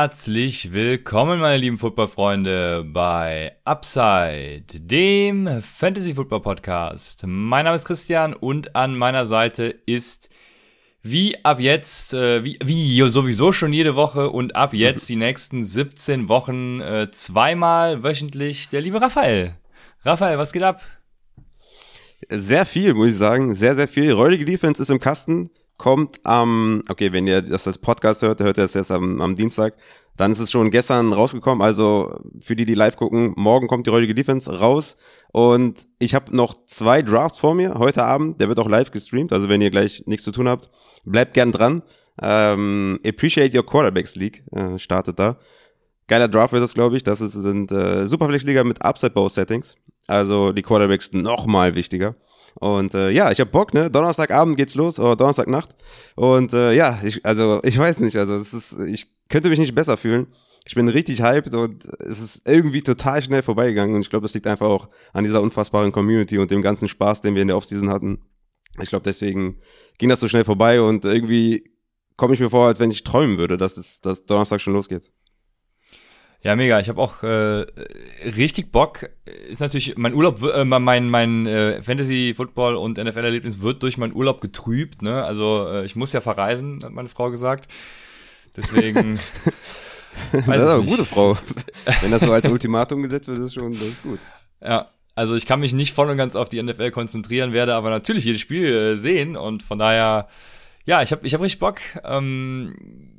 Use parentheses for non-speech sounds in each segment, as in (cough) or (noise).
Herzlich willkommen, meine lieben Footballfreunde, bei Upside, dem Fantasy Football Podcast. Mein Name ist Christian und an meiner Seite ist wie ab jetzt, äh, wie, wie sowieso schon jede Woche und ab jetzt die nächsten 17 Wochen äh, zweimal wöchentlich der liebe Raphael. Raphael, was geht ab? Sehr viel, muss ich sagen. Sehr, sehr viel. Räudige Defense ist im Kasten kommt am, okay, wenn ihr das als Podcast hört, hört ihr das jetzt am, am Dienstag, dann ist es schon gestern rausgekommen. Also für die, die live gucken, morgen kommt die heutige Defense raus. Und ich habe noch zwei Drafts vor mir heute Abend. Der wird auch live gestreamt. Also wenn ihr gleich nichts zu tun habt, bleibt gern dran. Ähm, Appreciate Your Quarterbacks League äh, startet da. Geiler Draft wird das, glaube ich. Das ist, sind äh, Superflex-Liga mit Upside-Bow-Settings. Also die Quarterbacks noch mal wichtiger. Und äh, ja, ich hab Bock, ne? Donnerstagabend geht's los, oder Donnerstagnacht. Und äh, ja, ich, also ich weiß nicht, also es ist, ich könnte mich nicht besser fühlen. Ich bin richtig hyped und es ist irgendwie total schnell vorbeigegangen. Und ich glaube, das liegt einfach auch an dieser unfassbaren Community und dem ganzen Spaß, den wir in der Offseason hatten. Ich glaube, deswegen ging das so schnell vorbei und irgendwie komme ich mir vor, als wenn ich träumen würde, dass es dass Donnerstag schon losgeht. Ja, mega. Ich habe auch äh, richtig Bock. Ist natürlich mein Urlaub, äh, mein mein äh, Fantasy Football und NFL Erlebnis wird durch meinen Urlaub getrübt. Ne? Also äh, ich muss ja verreisen, hat meine Frau gesagt. Deswegen. (laughs) das ist aber eine gute Frau. (laughs) Wenn das so als Ultimatum gesetzt wird, ist schon, das ist gut. Ja, also ich kann mich nicht voll und ganz auf die NFL konzentrieren, werde aber natürlich jedes Spiel äh, sehen und von daher, ja, ich habe ich hab richtig Bock. Ähm,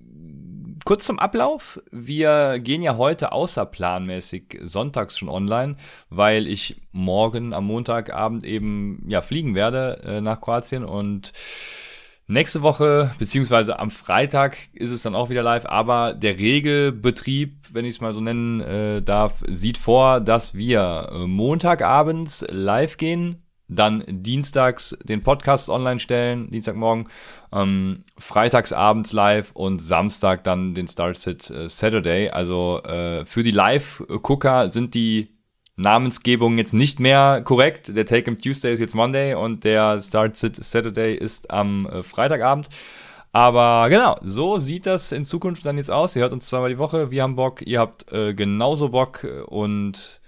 kurz zum Ablauf. Wir gehen ja heute außerplanmäßig sonntags schon online, weil ich morgen am Montagabend eben ja fliegen werde äh, nach Kroatien und Nächste Woche, beziehungsweise am Freitag ist es dann auch wieder live, aber der Regelbetrieb, wenn ich es mal so nennen äh, darf, sieht vor, dass wir äh, Montagabends live gehen, dann dienstags den Podcast online stellen, Dienstagmorgen, ähm, freitagsabends live und Samstag dann den Startsit äh, Saturday. Also äh, für die Live-Gucker sind die Namensgebungen jetzt nicht mehr korrekt. Der Take Em Tuesday ist jetzt Monday und der Startsit Saturday ist am äh, Freitagabend. Aber genau, so sieht das in Zukunft dann jetzt aus. Ihr hört uns zweimal die Woche, wir haben Bock, ihr habt äh, genauso Bock und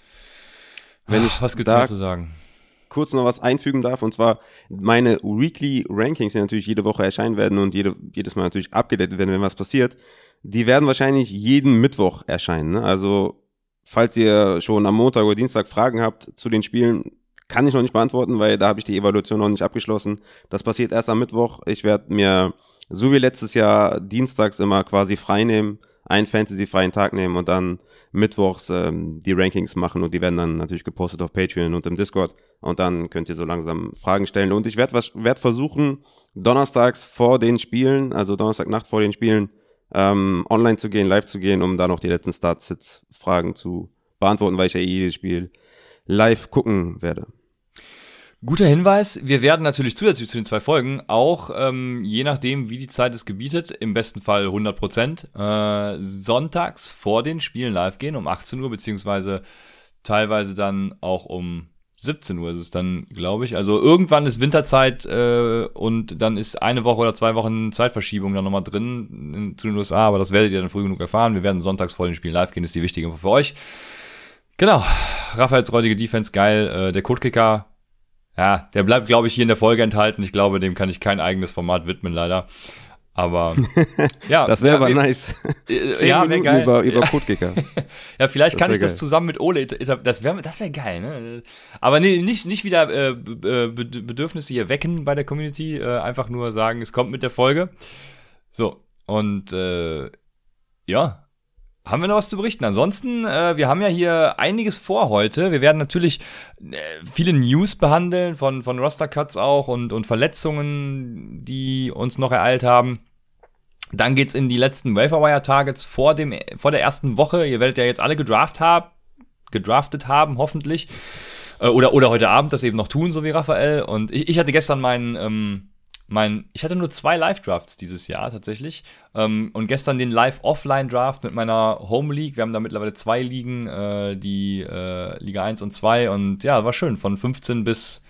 wenn ich was gibt's da, zu sagen? Kurz noch was einfügen darf, und zwar meine Weekly Rankings, die natürlich jede Woche erscheinen werden und jede, jedes Mal natürlich abgedatet werden, wenn was passiert, die werden wahrscheinlich jeden Mittwoch erscheinen. Ne? Also, falls ihr schon am Montag oder Dienstag Fragen habt zu den Spielen, kann ich noch nicht beantworten, weil da habe ich die Evaluation noch nicht abgeschlossen. Das passiert erst am Mittwoch. Ich werde mir, so wie letztes Jahr, dienstags immer quasi frei nehmen, einen Fantasy-freien Tag nehmen und dann mittwochs ähm, die Rankings machen und die werden dann natürlich gepostet auf Patreon und im Discord und dann könnt ihr so langsam Fragen stellen und ich werde werd versuchen, donnerstags vor den Spielen, also Donnerstagnacht vor den Spielen, ähm, online zu gehen, live zu gehen, um da noch die letzten Start-Sits-Fragen zu beantworten, weil ich ja eh jedes Spiel live gucken werde. Guter Hinweis, wir werden natürlich zusätzlich zu den zwei Folgen auch, ähm, je nachdem, wie die Zeit es gebietet, im besten Fall 100 Prozent, äh, sonntags vor den Spielen live gehen, um 18 Uhr, beziehungsweise teilweise dann auch um 17 Uhr ist es dann, glaube ich. Also irgendwann ist Winterzeit äh, und dann ist eine Woche oder zwei Wochen Zeitverschiebung dann nochmal drin in, zu den USA, aber das werdet ihr dann früh genug erfahren. Wir werden sonntags vor den Spielen live gehen, ist die wichtige Info für euch. Genau, Raphaels räudige Defense, geil. Äh, der Codekicker ja, der bleibt, glaube ich, hier in der Folge enthalten. Ich glaube, dem kann ich kein eigenes Format widmen, leider. Aber (laughs) ja. das wäre aber nice. Äh, (laughs) Zehn ja, Minuten geil. über, (laughs) über Codekicker. ja, vielleicht das kann ich geil. das zusammen mit Ole. Das wäre das wär geil, ne? Aber nee, nicht, nicht wieder äh, Bedürfnisse hier wecken bei der Community. Äh, einfach nur sagen, es kommt mit der Folge. So. Und äh, ja, haben wir noch was zu berichten? Ansonsten, äh, wir haben ja hier einiges vor heute. Wir werden natürlich äh, viele News behandeln, von, von Roster-Cuts auch und, und Verletzungen, die uns noch ereilt haben. Dann geht's in die letzten Waferwire-Targets vor, dem, vor der ersten Woche. Ihr werdet ja jetzt alle gedraft haben, gedraftet haben, hoffentlich. Äh, oder, oder heute Abend das eben noch tun, so wie Raphael. Und ich, ich hatte gestern meinen, ähm, mein, ich hatte nur zwei Live-Drafts dieses Jahr tatsächlich. Ähm, und gestern den Live-Offline-Draft mit meiner Home League. Wir haben da mittlerweile zwei Ligen, äh, die äh, Liga 1 und 2. Und ja, war schön. Von 15 bis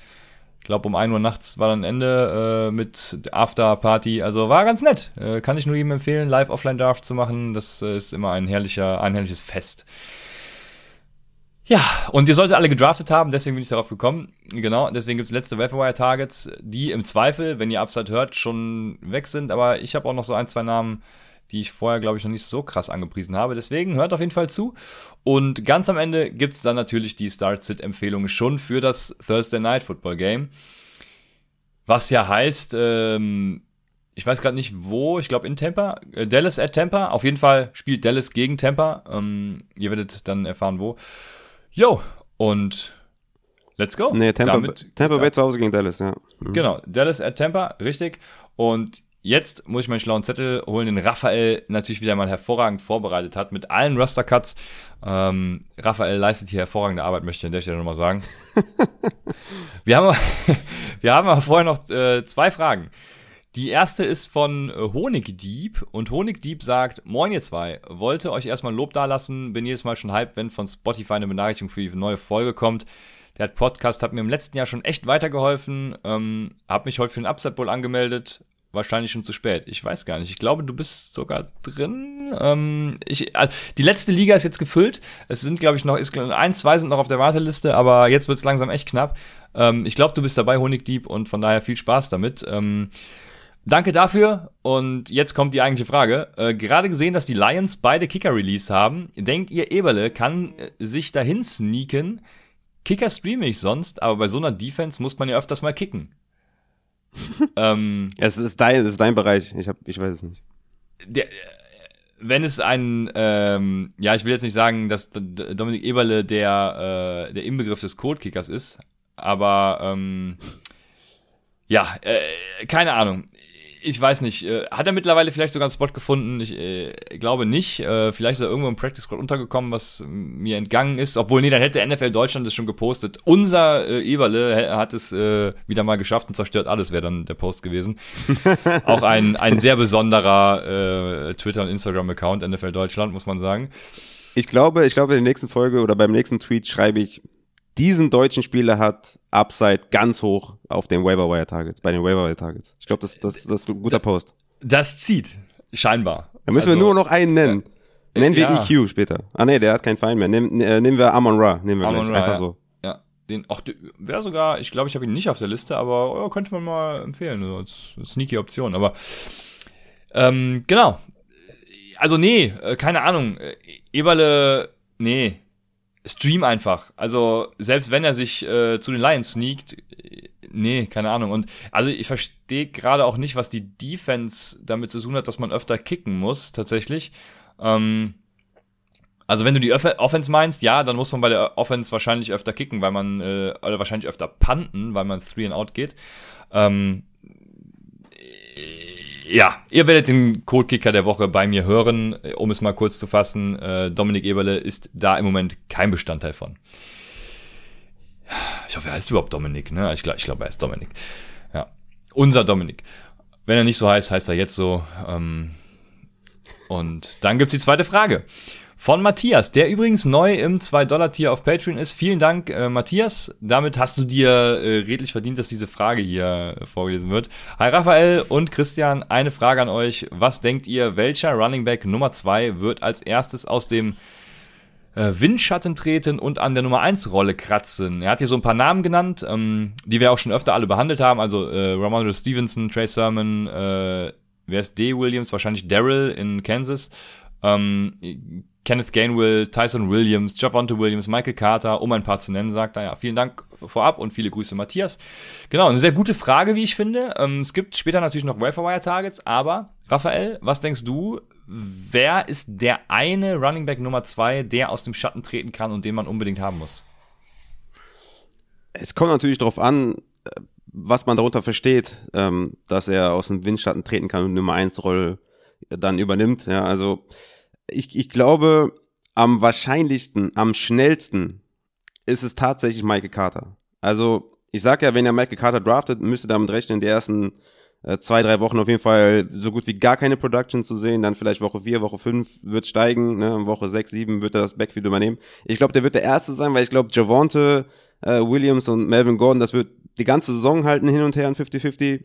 ich glaube, um 1 Uhr nachts war dann Ende äh, mit After-Party. Also war ganz nett. Äh, kann ich nur jedem empfehlen, Live-Offline-Draft zu machen. Das äh, ist immer ein herrlicher, ein herrliches Fest. Ja, und ihr solltet alle gedraftet haben, deswegen bin ich darauf gekommen. Genau, deswegen gibt es letzte Vaporwire-Targets, die im Zweifel, wenn ihr Upside hört, schon weg sind. Aber ich habe auch noch so ein, zwei Namen, die ich vorher, glaube ich, noch nicht so krass angepriesen habe. Deswegen hört auf jeden Fall zu. Und ganz am Ende gibt es dann natürlich die Start-Sit-Empfehlungen schon für das Thursday Night Football Game. Was ja heißt, ähm, ich weiß gerade nicht wo, ich glaube in Tampa, äh, Dallas at Tampa. Auf jeden Fall spielt Dallas gegen Tampa. Ähm, ihr werdet dann erfahren, wo. Jo, und let's go. Nee, Tampa, Tampa Bay zu Hause gegen Dallas, ja. Mhm. Genau, Dallas at Tampa, richtig. Und Jetzt muss ich meinen schlauen Zettel holen, den Raphael natürlich wieder mal hervorragend vorbereitet hat mit allen Roster-Cuts. Ähm, Raphael leistet hier hervorragende Arbeit, möchte ich an der Stelle nochmal sagen. (laughs) wir, haben, (laughs) wir haben aber vorher noch äh, zwei Fragen. Die erste ist von Honigdieb und Honigdieb sagt, Moin ihr zwei, wollte euch erstmal Lob dalassen, bin jedes Mal schon hyped, wenn von Spotify eine Benachrichtigung für die neue Folge kommt. Der Podcast hat mir im letzten Jahr schon echt weitergeholfen, ähm, habe mich heute für den Upset Bowl angemeldet, wahrscheinlich schon zu spät. Ich weiß gar nicht. Ich glaube, du bist sogar drin. Ähm, ich, also die letzte Liga ist jetzt gefüllt. Es sind, glaube ich, noch, ist, eins, zwei sind noch auf der Warteliste, aber jetzt wird es langsam echt knapp. Ähm, ich glaube, du bist dabei, Honigdieb, und von daher viel Spaß damit. Ähm, Danke dafür. Und jetzt kommt die eigentliche Frage. Äh, gerade gesehen, dass die Lions beide Kicker release haben, denkt ihr, Eberle kann äh, sich dahin sneaken? Kicker streame ich sonst, aber bei so einer Defense muss man ja öfters mal kicken (laughs) ähm, es, ist dein, es ist dein Bereich. Ich, hab, ich weiß es nicht. Der, wenn es ein, ähm, ja, ich will jetzt nicht sagen, dass Dominik Eberle der, äh, der Inbegriff des Codekickers ist, aber ähm, ja, äh, keine Ahnung ich weiß nicht. Äh, hat er mittlerweile vielleicht sogar einen Spot gefunden? Ich äh, glaube nicht. Äh, vielleicht ist er irgendwo im Practice Squad untergekommen, was mir entgangen ist. Obwohl, nee, dann hätte NFL Deutschland das schon gepostet. Unser äh, Eberle hat es äh, wieder mal geschafft und zerstört alles, wäre dann der Post gewesen. (laughs) Auch ein, ein sehr besonderer Twitter- und Instagram-Account NFL Deutschland, muss man sagen. Ich glaube, ich glaube, in der nächsten Folge oder beim nächsten Tweet schreibe ich, diesen deutschen Spieler hat Upside ganz hoch auf den Waiver Wire Targets, bei den Waiver Wire Targets. Ich glaube, das, das, das ist ein guter Post. Das zieht, scheinbar. Da müssen also, wir nur noch einen nennen. Äh, nennen wir ja. EQ später. Ah nee, der hat keinen Feind mehr. Nehmen, äh, nehmen wir Amon Ra, nehmen wir Amon gleich. Ra, Einfach ja. so. Ja, den, ach, wäre sogar, ich glaube, ich habe ihn nicht auf der Liste, aber oh, könnte man mal empfehlen, so als sneaky Option. Aber ähm, genau. Also nee, äh, keine Ahnung. Äh, Eberle, nee, Stream einfach. Also, selbst wenn er sich äh, zu den Lions sneakt, nee, keine Ahnung. Und also ich verstehe gerade auch nicht, was die Defense damit zu tun hat, dass man öfter kicken muss, tatsächlich. Ähm, also wenn du die Off Offense meinst, ja, dann muss man bei der Offense wahrscheinlich öfter kicken, weil man, äh, oder wahrscheinlich öfter punten, weil man three and out geht. Ähm, ja, ihr werdet den Codekicker der Woche bei mir hören. Um es mal kurz zu fassen, äh, Dominik Eberle ist da im Moment kein Bestandteil von. Ich hoffe, er heißt überhaupt Dominik, ne? Ich glaube, ich glaub, er heißt Dominik. Ja. Unser Dominik. Wenn er nicht so heißt, heißt er jetzt so. Ähm, und dann gibt's die zweite Frage von Matthias, der übrigens neu im 2-Dollar-Tier auf Patreon ist. Vielen Dank, äh, Matthias. Damit hast du dir äh, redlich verdient, dass diese Frage hier äh, vorgelesen wird. Hi Raphael und Christian, eine Frage an euch. Was denkt ihr, welcher Running Back Nummer 2 wird als erstes aus dem äh, Windschatten treten und an der Nummer 1 Rolle kratzen? Er hat hier so ein paar Namen genannt, ähm, die wir auch schon öfter alle behandelt haben. Also äh, Ramondre Stevenson, Trey Sermon, äh, wer ist D. Williams? Wahrscheinlich Daryl in Kansas. Ähm, Kenneth Gainwell, Tyson Williams, Javonte Williams, Michael Carter, um ein paar zu nennen, sagt er. Ja, vielen Dank vorab und viele Grüße, Matthias. Genau, eine sehr gute Frage, wie ich finde. Ähm, es gibt später natürlich noch Welfare-Wire-Targets, aber Raphael, was denkst du, wer ist der eine Running Back Nummer zwei, der aus dem Schatten treten kann und den man unbedingt haben muss? Es kommt natürlich darauf an, was man darunter versteht, ähm, dass er aus dem Windschatten treten kann und Nummer 1 Rolle dann übernimmt. Ja, also ich, ich glaube, am wahrscheinlichsten, am schnellsten ist es tatsächlich Michael Carter. Also ich sag ja, wenn ihr Michael Carter draftet, müsst ihr damit rechnen, in den ersten äh, zwei, drei Wochen auf jeden Fall so gut wie gar keine Production zu sehen. Dann vielleicht Woche vier, Woche fünf wird steigen. Ne? Woche sechs, sieben wird er das Backfield übernehmen. Ich glaube, der wird der Erste sein, weil ich glaube, Javonte, äh, Williams und Melvin Gordon, das wird die ganze Saison halten hin und her in 50-50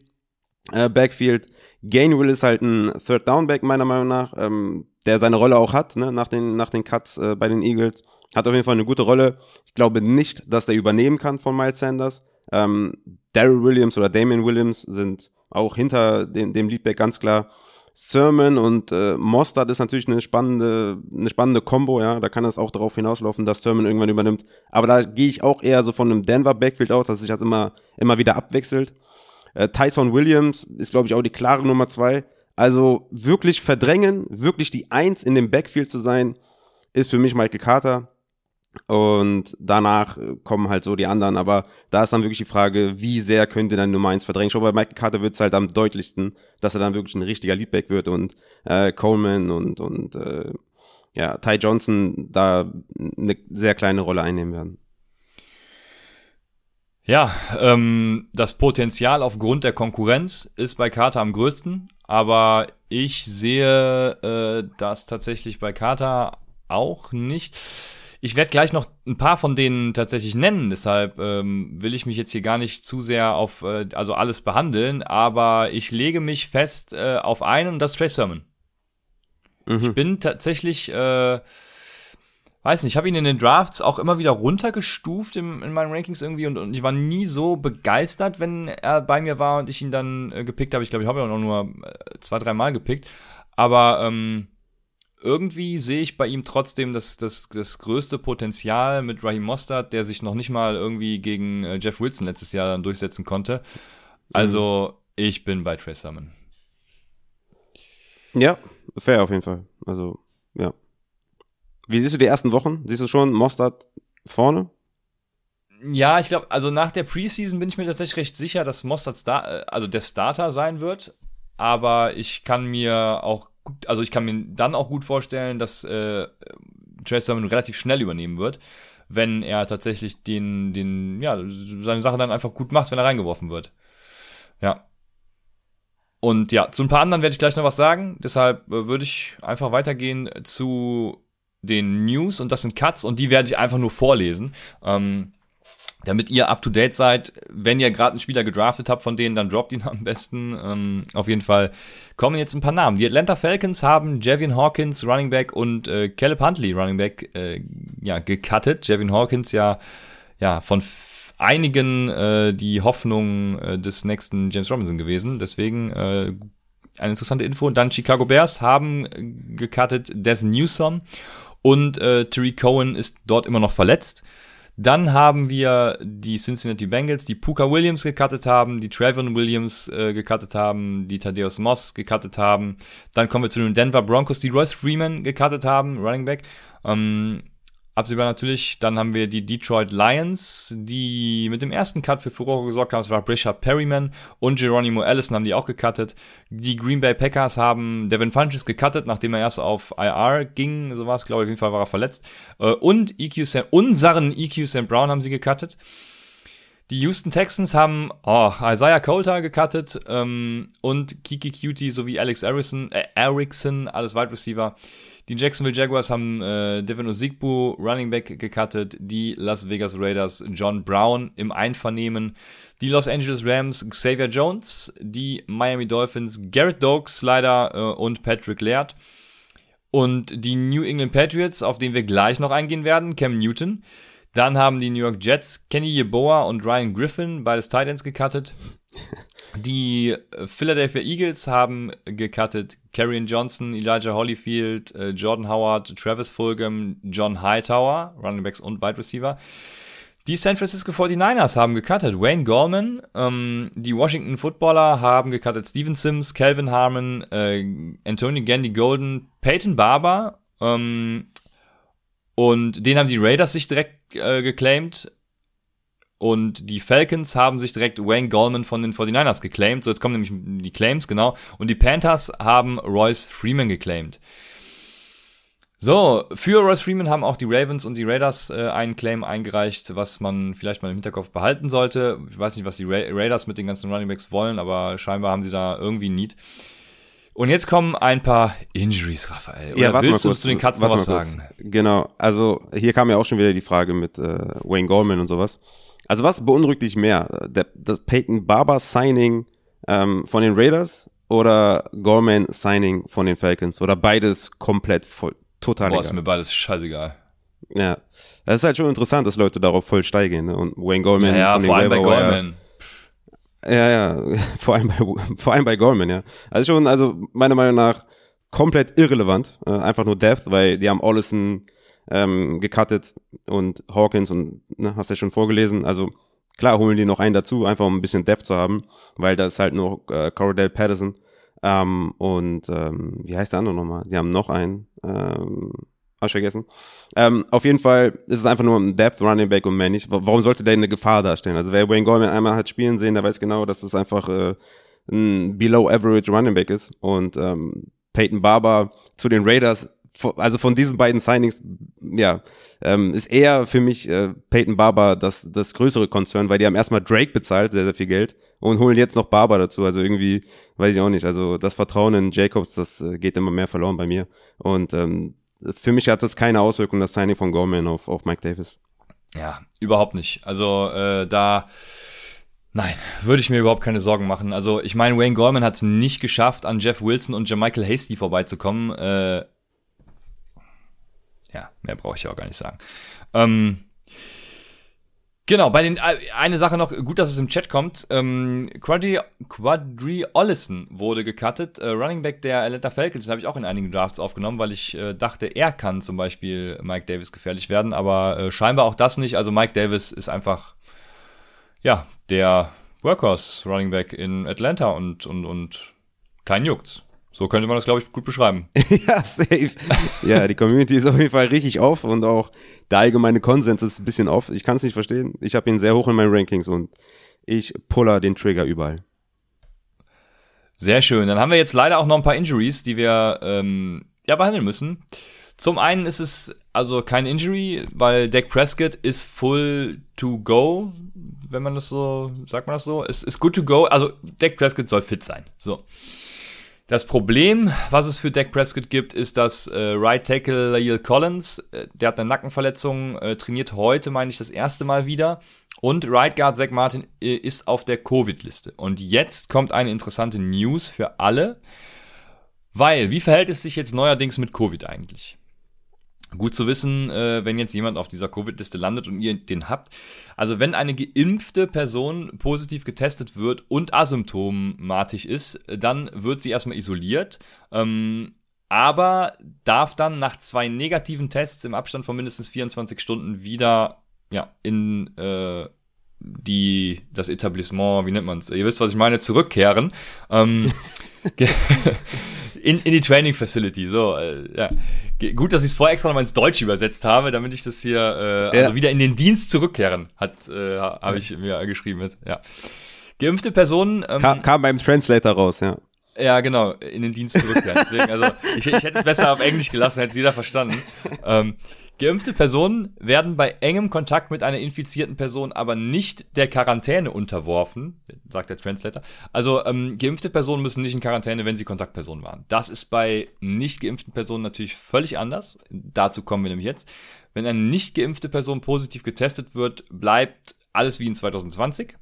äh, Backfield. Gainwell ist halt ein Third Down Back meiner Meinung nach, ähm, der seine Rolle auch hat, ne, nach den, nach den Cuts äh, bei den Eagles. Hat auf jeden Fall eine gute Rolle. Ich glaube nicht, dass der übernehmen kann von Miles Sanders. Ähm, Daryl Williams oder Damian Williams sind auch hinter dem, dem Leadback ganz klar. Sermon und äh, Mostard ist natürlich eine spannende, eine spannende Combo, ja. Da kann es auch darauf hinauslaufen, dass Sermon irgendwann übernimmt. Aber da gehe ich auch eher so von einem Denver Backfield aus, dass sich das immer, immer wieder abwechselt. Äh, Tyson Williams ist, glaube ich, auch die klare Nummer zwei. Also wirklich verdrängen, wirklich die Eins in dem Backfield zu sein, ist für mich Michael Carter. Und danach kommen halt so die anderen. Aber da ist dann wirklich die Frage, wie sehr könnte dann Nummer eins verdrängen. Schon bei Michael Carter wird es halt am deutlichsten, dass er dann wirklich ein richtiger Leadback wird und äh, Coleman und, und äh, ja, Ty Johnson da eine sehr kleine Rolle einnehmen werden. Ja, ähm, das Potenzial aufgrund der Konkurrenz ist bei Carter am größten, aber ich sehe äh, das tatsächlich bei Carter auch nicht. Ich werde gleich noch ein paar von denen tatsächlich nennen, deshalb ähm, will ich mich jetzt hier gar nicht zu sehr auf äh, also alles behandeln, aber ich lege mich fest äh, auf einen und das Trey Sermon. Mhm. Ich bin tatsächlich äh, weiß nicht, ich habe ihn in den Drafts auch immer wieder runtergestuft im, in meinen Rankings irgendwie und, und, ich war nie so begeistert, wenn er bei mir war und ich ihn dann äh, gepickt habe. Ich glaube, ich habe ihn auch nur äh, zwei, drei Mal gepickt. Aber ähm, irgendwie sehe ich bei ihm trotzdem das, das, das größte Potenzial mit Raheem Mostert, der sich noch nicht mal irgendwie gegen äh, Jeff Wilson letztes Jahr dann durchsetzen konnte. Also, mhm. ich bin bei Trey Sermon. Ja, fair auf jeden Fall. Also, ja. Wie siehst du die ersten Wochen? Siehst du schon Mostert vorne? Ja, ich glaube, also nach der Preseason bin ich mir tatsächlich recht sicher, dass Mostert Star äh, also der Starter sein wird. Aber ich kann mir auch gut, also ich kann mir dann auch gut vorstellen, dass äh, Trey Sermon relativ schnell übernehmen wird, wenn er tatsächlich den, den, ja, seine Sache dann einfach gut macht, wenn er reingeworfen wird. Ja. Und ja, zu ein paar anderen werde ich gleich noch was sagen. Deshalb äh, würde ich einfach weitergehen zu den News und das sind Cuts und die werde ich einfach nur vorlesen. Ähm, damit ihr up to date seid. Wenn ihr gerade einen Spieler gedraftet habt von denen, dann droppt ihn am besten. Ähm, auf jeden Fall kommen jetzt ein paar Namen. Die Atlanta Falcons haben Javian Hawkins, Running Back, und äh, Caleb Huntley, Running Back, äh, ja, gecuttet. Javian Hawkins ja, ja von einigen äh, die Hoffnung äh, des nächsten James Robinson gewesen. Deswegen äh, eine interessante Info. Und dann Chicago Bears haben gecuttet Des Newsom und äh, Terry Cohen ist dort immer noch verletzt. Dann haben wir die Cincinnati Bengals, die Puka Williams gecuttet haben, die Trayvon Williams äh, gecuttet haben, die Thaddeus Moss gecuttet haben. Dann kommen wir zu den Denver Broncos, die Royce Freeman gecuttet haben, Running Back. Ähm, absehbar natürlich. Dann haben wir die Detroit Lions, die mit dem ersten Cut für Furore gesorgt haben. Es war Brisha Perryman und Geronimo Allison haben die auch gecuttet. Die Green Bay Packers haben Devin Funches gecuttet, nachdem er erst auf IR ging. So war es, glaube ich. Auf jeden Fall war er verletzt. Äh, und EQ Sam, unseren EQ Sam Brown haben sie gecuttet. Die Houston Texans haben oh, Isaiah Coulter gecuttet ähm, und Kiki Cutie sowie Alex Erickson, äh, Erickson, alles Wide Receiver. Die Jacksonville Jaguars haben äh, Devin Osigbu, Running Back, gecuttet. Die Las Vegas Raiders John Brown im Einvernehmen. Die Los Angeles Rams Xavier Jones. Die Miami Dolphins Garrett Dokes leider äh, und Patrick Laird. Und die New England Patriots, auf den wir gleich noch eingehen werden, Cam Newton. Dann haben die New York Jets Kenny Yeboah und Ryan Griffin, beides Titans gecuttet. (laughs) Die äh, Philadelphia Eagles haben gecuttet Karrion Johnson, Elijah Holyfield, äh, Jordan Howard, Travis Fulgham, John Hightower, Running Backs und Wide Receiver. Die San Francisco 49ers haben gecuttet Wayne Gallman. Ähm, die Washington Footballer haben gecuttet Steven Sims, Calvin Harmon, äh, Anthony Gandy Golden, Peyton Barber. Ähm, und den haben die Raiders sich direkt äh, geclaimed. Und die Falcons haben sich direkt Wayne Goldman von den 49ers geclaimed. So, jetzt kommen nämlich die Claims, genau. Und die Panthers haben Royce Freeman geclaimed. So, für Royce Freeman haben auch die Ravens und die Raiders äh, einen Claim eingereicht, was man vielleicht mal im Hinterkopf behalten sollte. Ich weiß nicht, was die Ra Raiders mit den ganzen Runningbacks wollen, aber scheinbar haben sie da irgendwie ein Need. Und jetzt kommen ein paar Injuries, Raphael. Oder ja, warte willst mal du kurz, zu den Katzen was sagen? Genau, also hier kam ja auch schon wieder die Frage mit äh, Wayne Goldman und sowas. Also was beunruhigt dich mehr? Der, das Peyton Barber Signing ähm, von den Raiders oder Goldman Signing von den Falcons? Oder beides komplett voll, total Boah, egal? ist mir beides scheißegal. Ja, das ist halt schon interessant, dass Leute darauf voll steigen. Ne? Und Wayne Goldman Ja, ja von den vor allem bei Wire- Goldman. Ja, ja, (laughs) vor allem bei, vor allem bei Goldman, ja. Also schon, also meiner Meinung nach komplett irrelevant, äh, einfach nur Depth, weil die haben Ollison ähm, gecuttet und Hawkins und, ne, hast ja schon vorgelesen, also klar holen die noch einen dazu, einfach um ein bisschen Depth zu haben, weil da ist halt nur äh, Cordell Patterson ähm, und ähm, wie heißt der andere nochmal? Die haben noch einen, ähm, hab vergessen. Ähm, auf jeden Fall ist es einfach nur ein Depth Running Back und mehr nicht. Wa- Warum sollte der eine Gefahr darstellen? Also wer Wayne Goldman einmal hat spielen sehen, der weiß genau, dass das einfach äh, ein Below Average Running Back ist. Und ähm, Peyton Barber zu den Raiders, also von diesen beiden Signings, ja, ähm, ist eher für mich äh, Peyton Barber das, das größere Konzern, weil die haben erstmal Drake bezahlt, sehr, sehr viel Geld, und holen jetzt noch Barber dazu. Also irgendwie, weiß ich auch nicht. Also das Vertrauen in Jacobs, das äh, geht immer mehr verloren bei mir. Und ähm, für mich hat das keine Auswirkung, das Signing von Gorman auf, auf Mike Davis. Ja, überhaupt nicht. Also äh, da, nein, würde ich mir überhaupt keine Sorgen machen. Also ich meine, Wayne Gorman hat es nicht geschafft, an Jeff Wilson und Jermichael Hasty vorbeizukommen. Äh, ja, mehr brauche ich auch gar nicht sagen. Ähm, Genau, bei den äh, eine Sache noch, gut, dass es im Chat kommt. Ähm, Quadri, Quadri Ollison wurde gecuttet. Äh, Running Back der Atlanta Falcons, das habe ich auch in einigen Drafts aufgenommen, weil ich äh, dachte, er kann zum Beispiel Mike Davis gefährlich werden, aber äh, scheinbar auch das nicht. Also Mike Davis ist einfach, ja, der Workhorse Running Back in Atlanta und, und, und kein juckt's. So könnte man das, glaube ich, gut beschreiben. (laughs) ja, safe. ja, die Community ist auf jeden Fall richtig auf und auch der allgemeine Konsens ist ein bisschen auf. Ich kann es nicht verstehen. Ich habe ihn sehr hoch in meinen Rankings und ich puller den Trigger überall. Sehr schön. Dann haben wir jetzt leider auch noch ein paar Injuries, die wir ähm, ja, behandeln müssen. Zum einen ist es also kein Injury, weil Dak Prescott ist full to go, wenn man das so, sagt man das so? Es ist good to go. Also Dak Prescott soll fit sein. So. Das Problem, was es für Dak Prescott gibt, ist, dass äh, Right Tackle Lael Collins, äh, der hat eine Nackenverletzung, äh, trainiert heute, meine ich, das erste Mal wieder. Und Right Guard Zach Martin äh, ist auf der Covid-Liste. Und jetzt kommt eine interessante News für alle. Weil, wie verhält es sich jetzt neuerdings mit Covid eigentlich? Gut zu wissen, äh, wenn jetzt jemand auf dieser Covid-Liste landet und ihr den habt. Also wenn eine geimpfte Person positiv getestet wird und asymptomatisch ist, dann wird sie erstmal isoliert. Ähm, aber darf dann nach zwei negativen Tests im Abstand von mindestens 24 Stunden wieder ja, in äh, die, das Etablissement, wie nennt man es? Ihr wisst, was ich meine, zurückkehren. Ähm, (laughs) in, in die Training Facility. So, äh, ja. Gut, dass ich es vorher extra nochmal ins Deutsche übersetzt habe, damit ich das hier, äh, Ja. also wieder in den Dienst zurückkehren, hat, äh, habe ich mir geschrieben. Jetzt. Ja. Geimpfte Personen. Ähm, Kam, kam beim Translator raus, ja. Ja, genau, in den Dienst zurückkehren. Deswegen, also, ich, ich hätte es besser auf Englisch gelassen, hätte es jeder verstanden. Ähm, geimpfte Personen werden bei engem Kontakt mit einer infizierten Person aber nicht der Quarantäne unterworfen, sagt der Translator. Also, ähm, geimpfte Personen müssen nicht in Quarantäne, wenn sie Kontaktpersonen waren. Das ist bei nicht geimpften Personen natürlich völlig anders. Dazu kommen wir nämlich jetzt. Wenn eine nicht geimpfte Person positiv getestet wird, bleibt alles wie in 2020.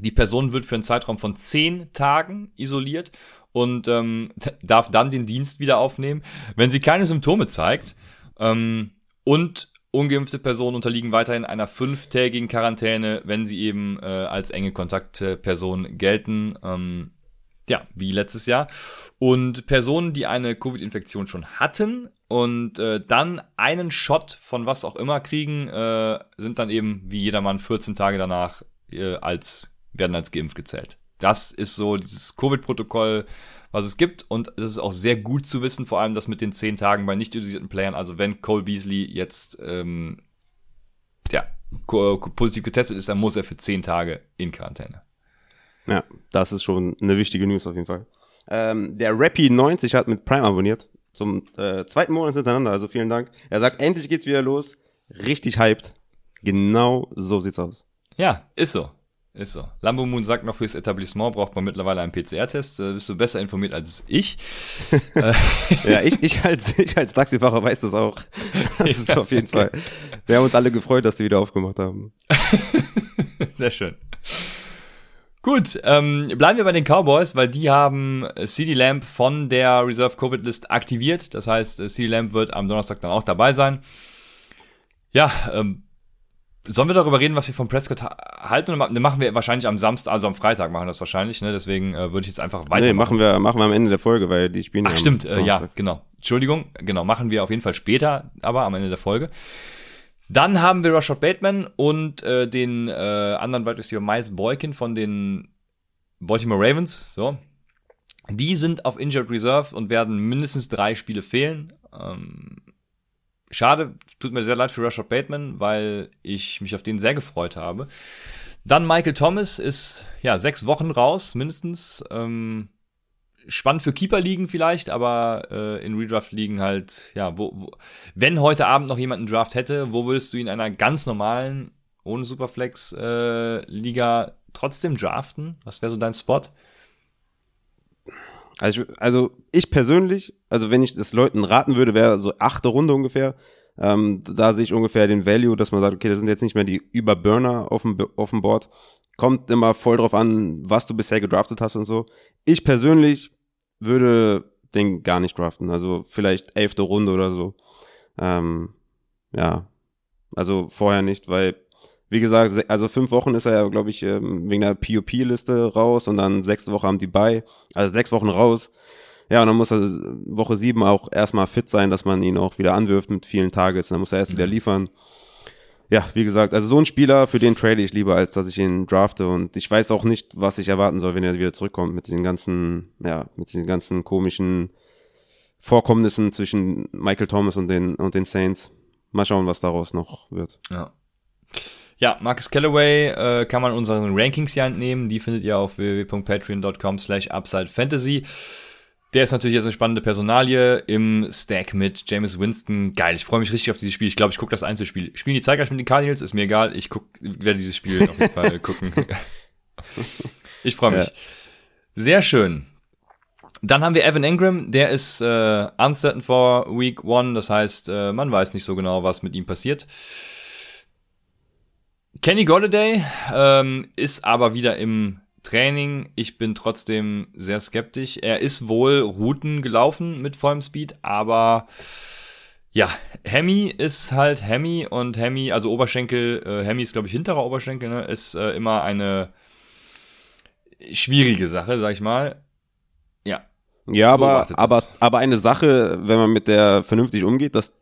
Die Person wird für einen Zeitraum von zehn Tagen isoliert und ähm, (laughs) darf dann den Dienst wieder aufnehmen, wenn sie keine Symptome zeigt. Ähm, und ungeimpfte Personen unterliegen weiterhin einer fünftägigen Quarantäne, wenn sie eben äh, als enge Kontaktperson gelten. Ähm, ja, wie letztes Jahr. Und Personen, die eine Covid-Infektion schon hatten und äh, dann einen Shot von was auch immer kriegen, äh, sind dann eben wie jedermann 14 Tage danach äh, als werden als geimpft gezählt. Das ist so dieses Covid-Protokoll, was es gibt. Und das ist auch sehr gut zu wissen, vor allem das mit den 10 Tagen bei nicht isolierten Playern. Also wenn Cole Beasley jetzt ähm, ja, positiv getestet ist, dann muss er für zehn Tage in Quarantäne. Ja, das ist schon eine wichtige News auf jeden Fall. Ähm, der Rappy90 hat mit Prime abonniert. Zum äh, zweiten Monat hintereinander, also vielen Dank. Er sagt, endlich geht's wieder los. Richtig hyped. Genau so sieht's aus. Ja, ist so. Ist so. Lambo Moon sagt noch, fürs Etablissement braucht man mittlerweile einen PCR-Test. Da bist du besser informiert als ich. (laughs) ja, ich, ich, als, ich als Taxifahrer weiß das auch. Das ist (laughs) ja, auf jeden okay. Fall. Wir haben uns alle gefreut, dass die wieder aufgemacht haben. (laughs) Sehr schön. Gut, ähm, bleiben wir bei den Cowboys, weil die haben CD Lamp von der Reserve Covid List aktiviert. Das heißt, CD Lamp wird am Donnerstag dann auch dabei sein. Ja, ähm, sollen wir darüber reden, was wir von Prescott halten? Oder machen wir wahrscheinlich am Samstag, also am Freitag machen wir das wahrscheinlich, ne? Deswegen äh, würde ich jetzt einfach weiter. Nee, machen wir, machen wir am Ende der Folge, weil die spielen. Ach, stimmt, äh, ja, genau. Entschuldigung, genau, machen wir auf jeden Fall später, aber am Ende der Folge. Dann haben wir Rashad Bateman und äh, den äh, anderen Wide Receiver Miles Boykin von den Baltimore Ravens. So. Die sind auf Injured Reserve und werden mindestens drei Spiele fehlen. Ähm, schade, tut mir sehr leid für Rashad Bateman, weil ich mich auf den sehr gefreut habe. Dann Michael Thomas ist ja sechs Wochen raus, mindestens. Ähm, spannend für Keeper-Ligen vielleicht, aber äh, in Redraft-Ligen halt, ja, wo, wo, wenn heute Abend noch jemand einen Draft hätte, wo würdest du ihn in einer ganz normalen, ohne Superflex-Liga äh, trotzdem draften? Was wäre so dein Spot? Also ich, also ich persönlich, also wenn ich das Leuten raten würde, wäre so achte Runde ungefähr. Ähm, da sehe ich ungefähr den Value, dass man sagt, okay, das sind jetzt nicht mehr die Überburner auf dem, auf dem Board. Kommt immer voll drauf an, was du bisher gedraftet hast und so. Ich persönlich würde den gar nicht draften. Also vielleicht elfte Runde oder so. Ähm, ja, also vorher nicht, weil, wie gesagt, also fünf Wochen ist er ja, glaube ich, ähm, wegen der POP-Liste raus und dann sechste Woche haben die bei. Also sechs Wochen raus. Ja, und dann muss er Woche sieben auch erstmal fit sein, dass man ihn auch wieder anwirft mit vielen Tages. Dann muss er erst wieder liefern ja, wie gesagt, also so ein Spieler, für den trade ich lieber, als dass ich ihn drafte. Und ich weiß auch nicht, was ich erwarten soll, wenn er wieder zurückkommt mit den ganzen, ja, mit den ganzen komischen Vorkommnissen zwischen Michael Thomas und den, und den Saints. Mal schauen, was daraus noch wird. Ja. Ja, Marcus Callaway äh, kann man unseren Rankings hier entnehmen. Die findet ihr auf www.patreon.com slash upsidefantasy. Der ist natürlich jetzt eine spannende Personalie im Stack mit James Winston. Geil, ich freue mich richtig auf dieses Spiel. Ich glaube, ich gucke das Einzelspiel. Spielen die zeitgleich mit den Cardinals? Ist mir egal. Ich guck, werde dieses Spiel auf jeden Fall (laughs) gucken. (laughs) Ich freue mich. Ja. Sehr schön. Dann haben wir Evan Ingram, der ist äh, uncertain for Week One, das heißt, äh, man weiß nicht so genau, was mit ihm passiert. Kenny Golladay ähm, ist aber wieder im Training, ich bin trotzdem sehr skeptisch. Er ist wohl Routen gelaufen mit vollem Speed, aber ja, Hemi ist halt Hemi und Hemi, also Oberschenkel, äh, Hemi ist glaube ich hinterer Oberschenkel, ne, ist äh, immer eine schwierige Sache, sag ich mal. Ja. Ja, aber, aber, aber eine Sache, wenn man mit der vernünftig umgeht, dass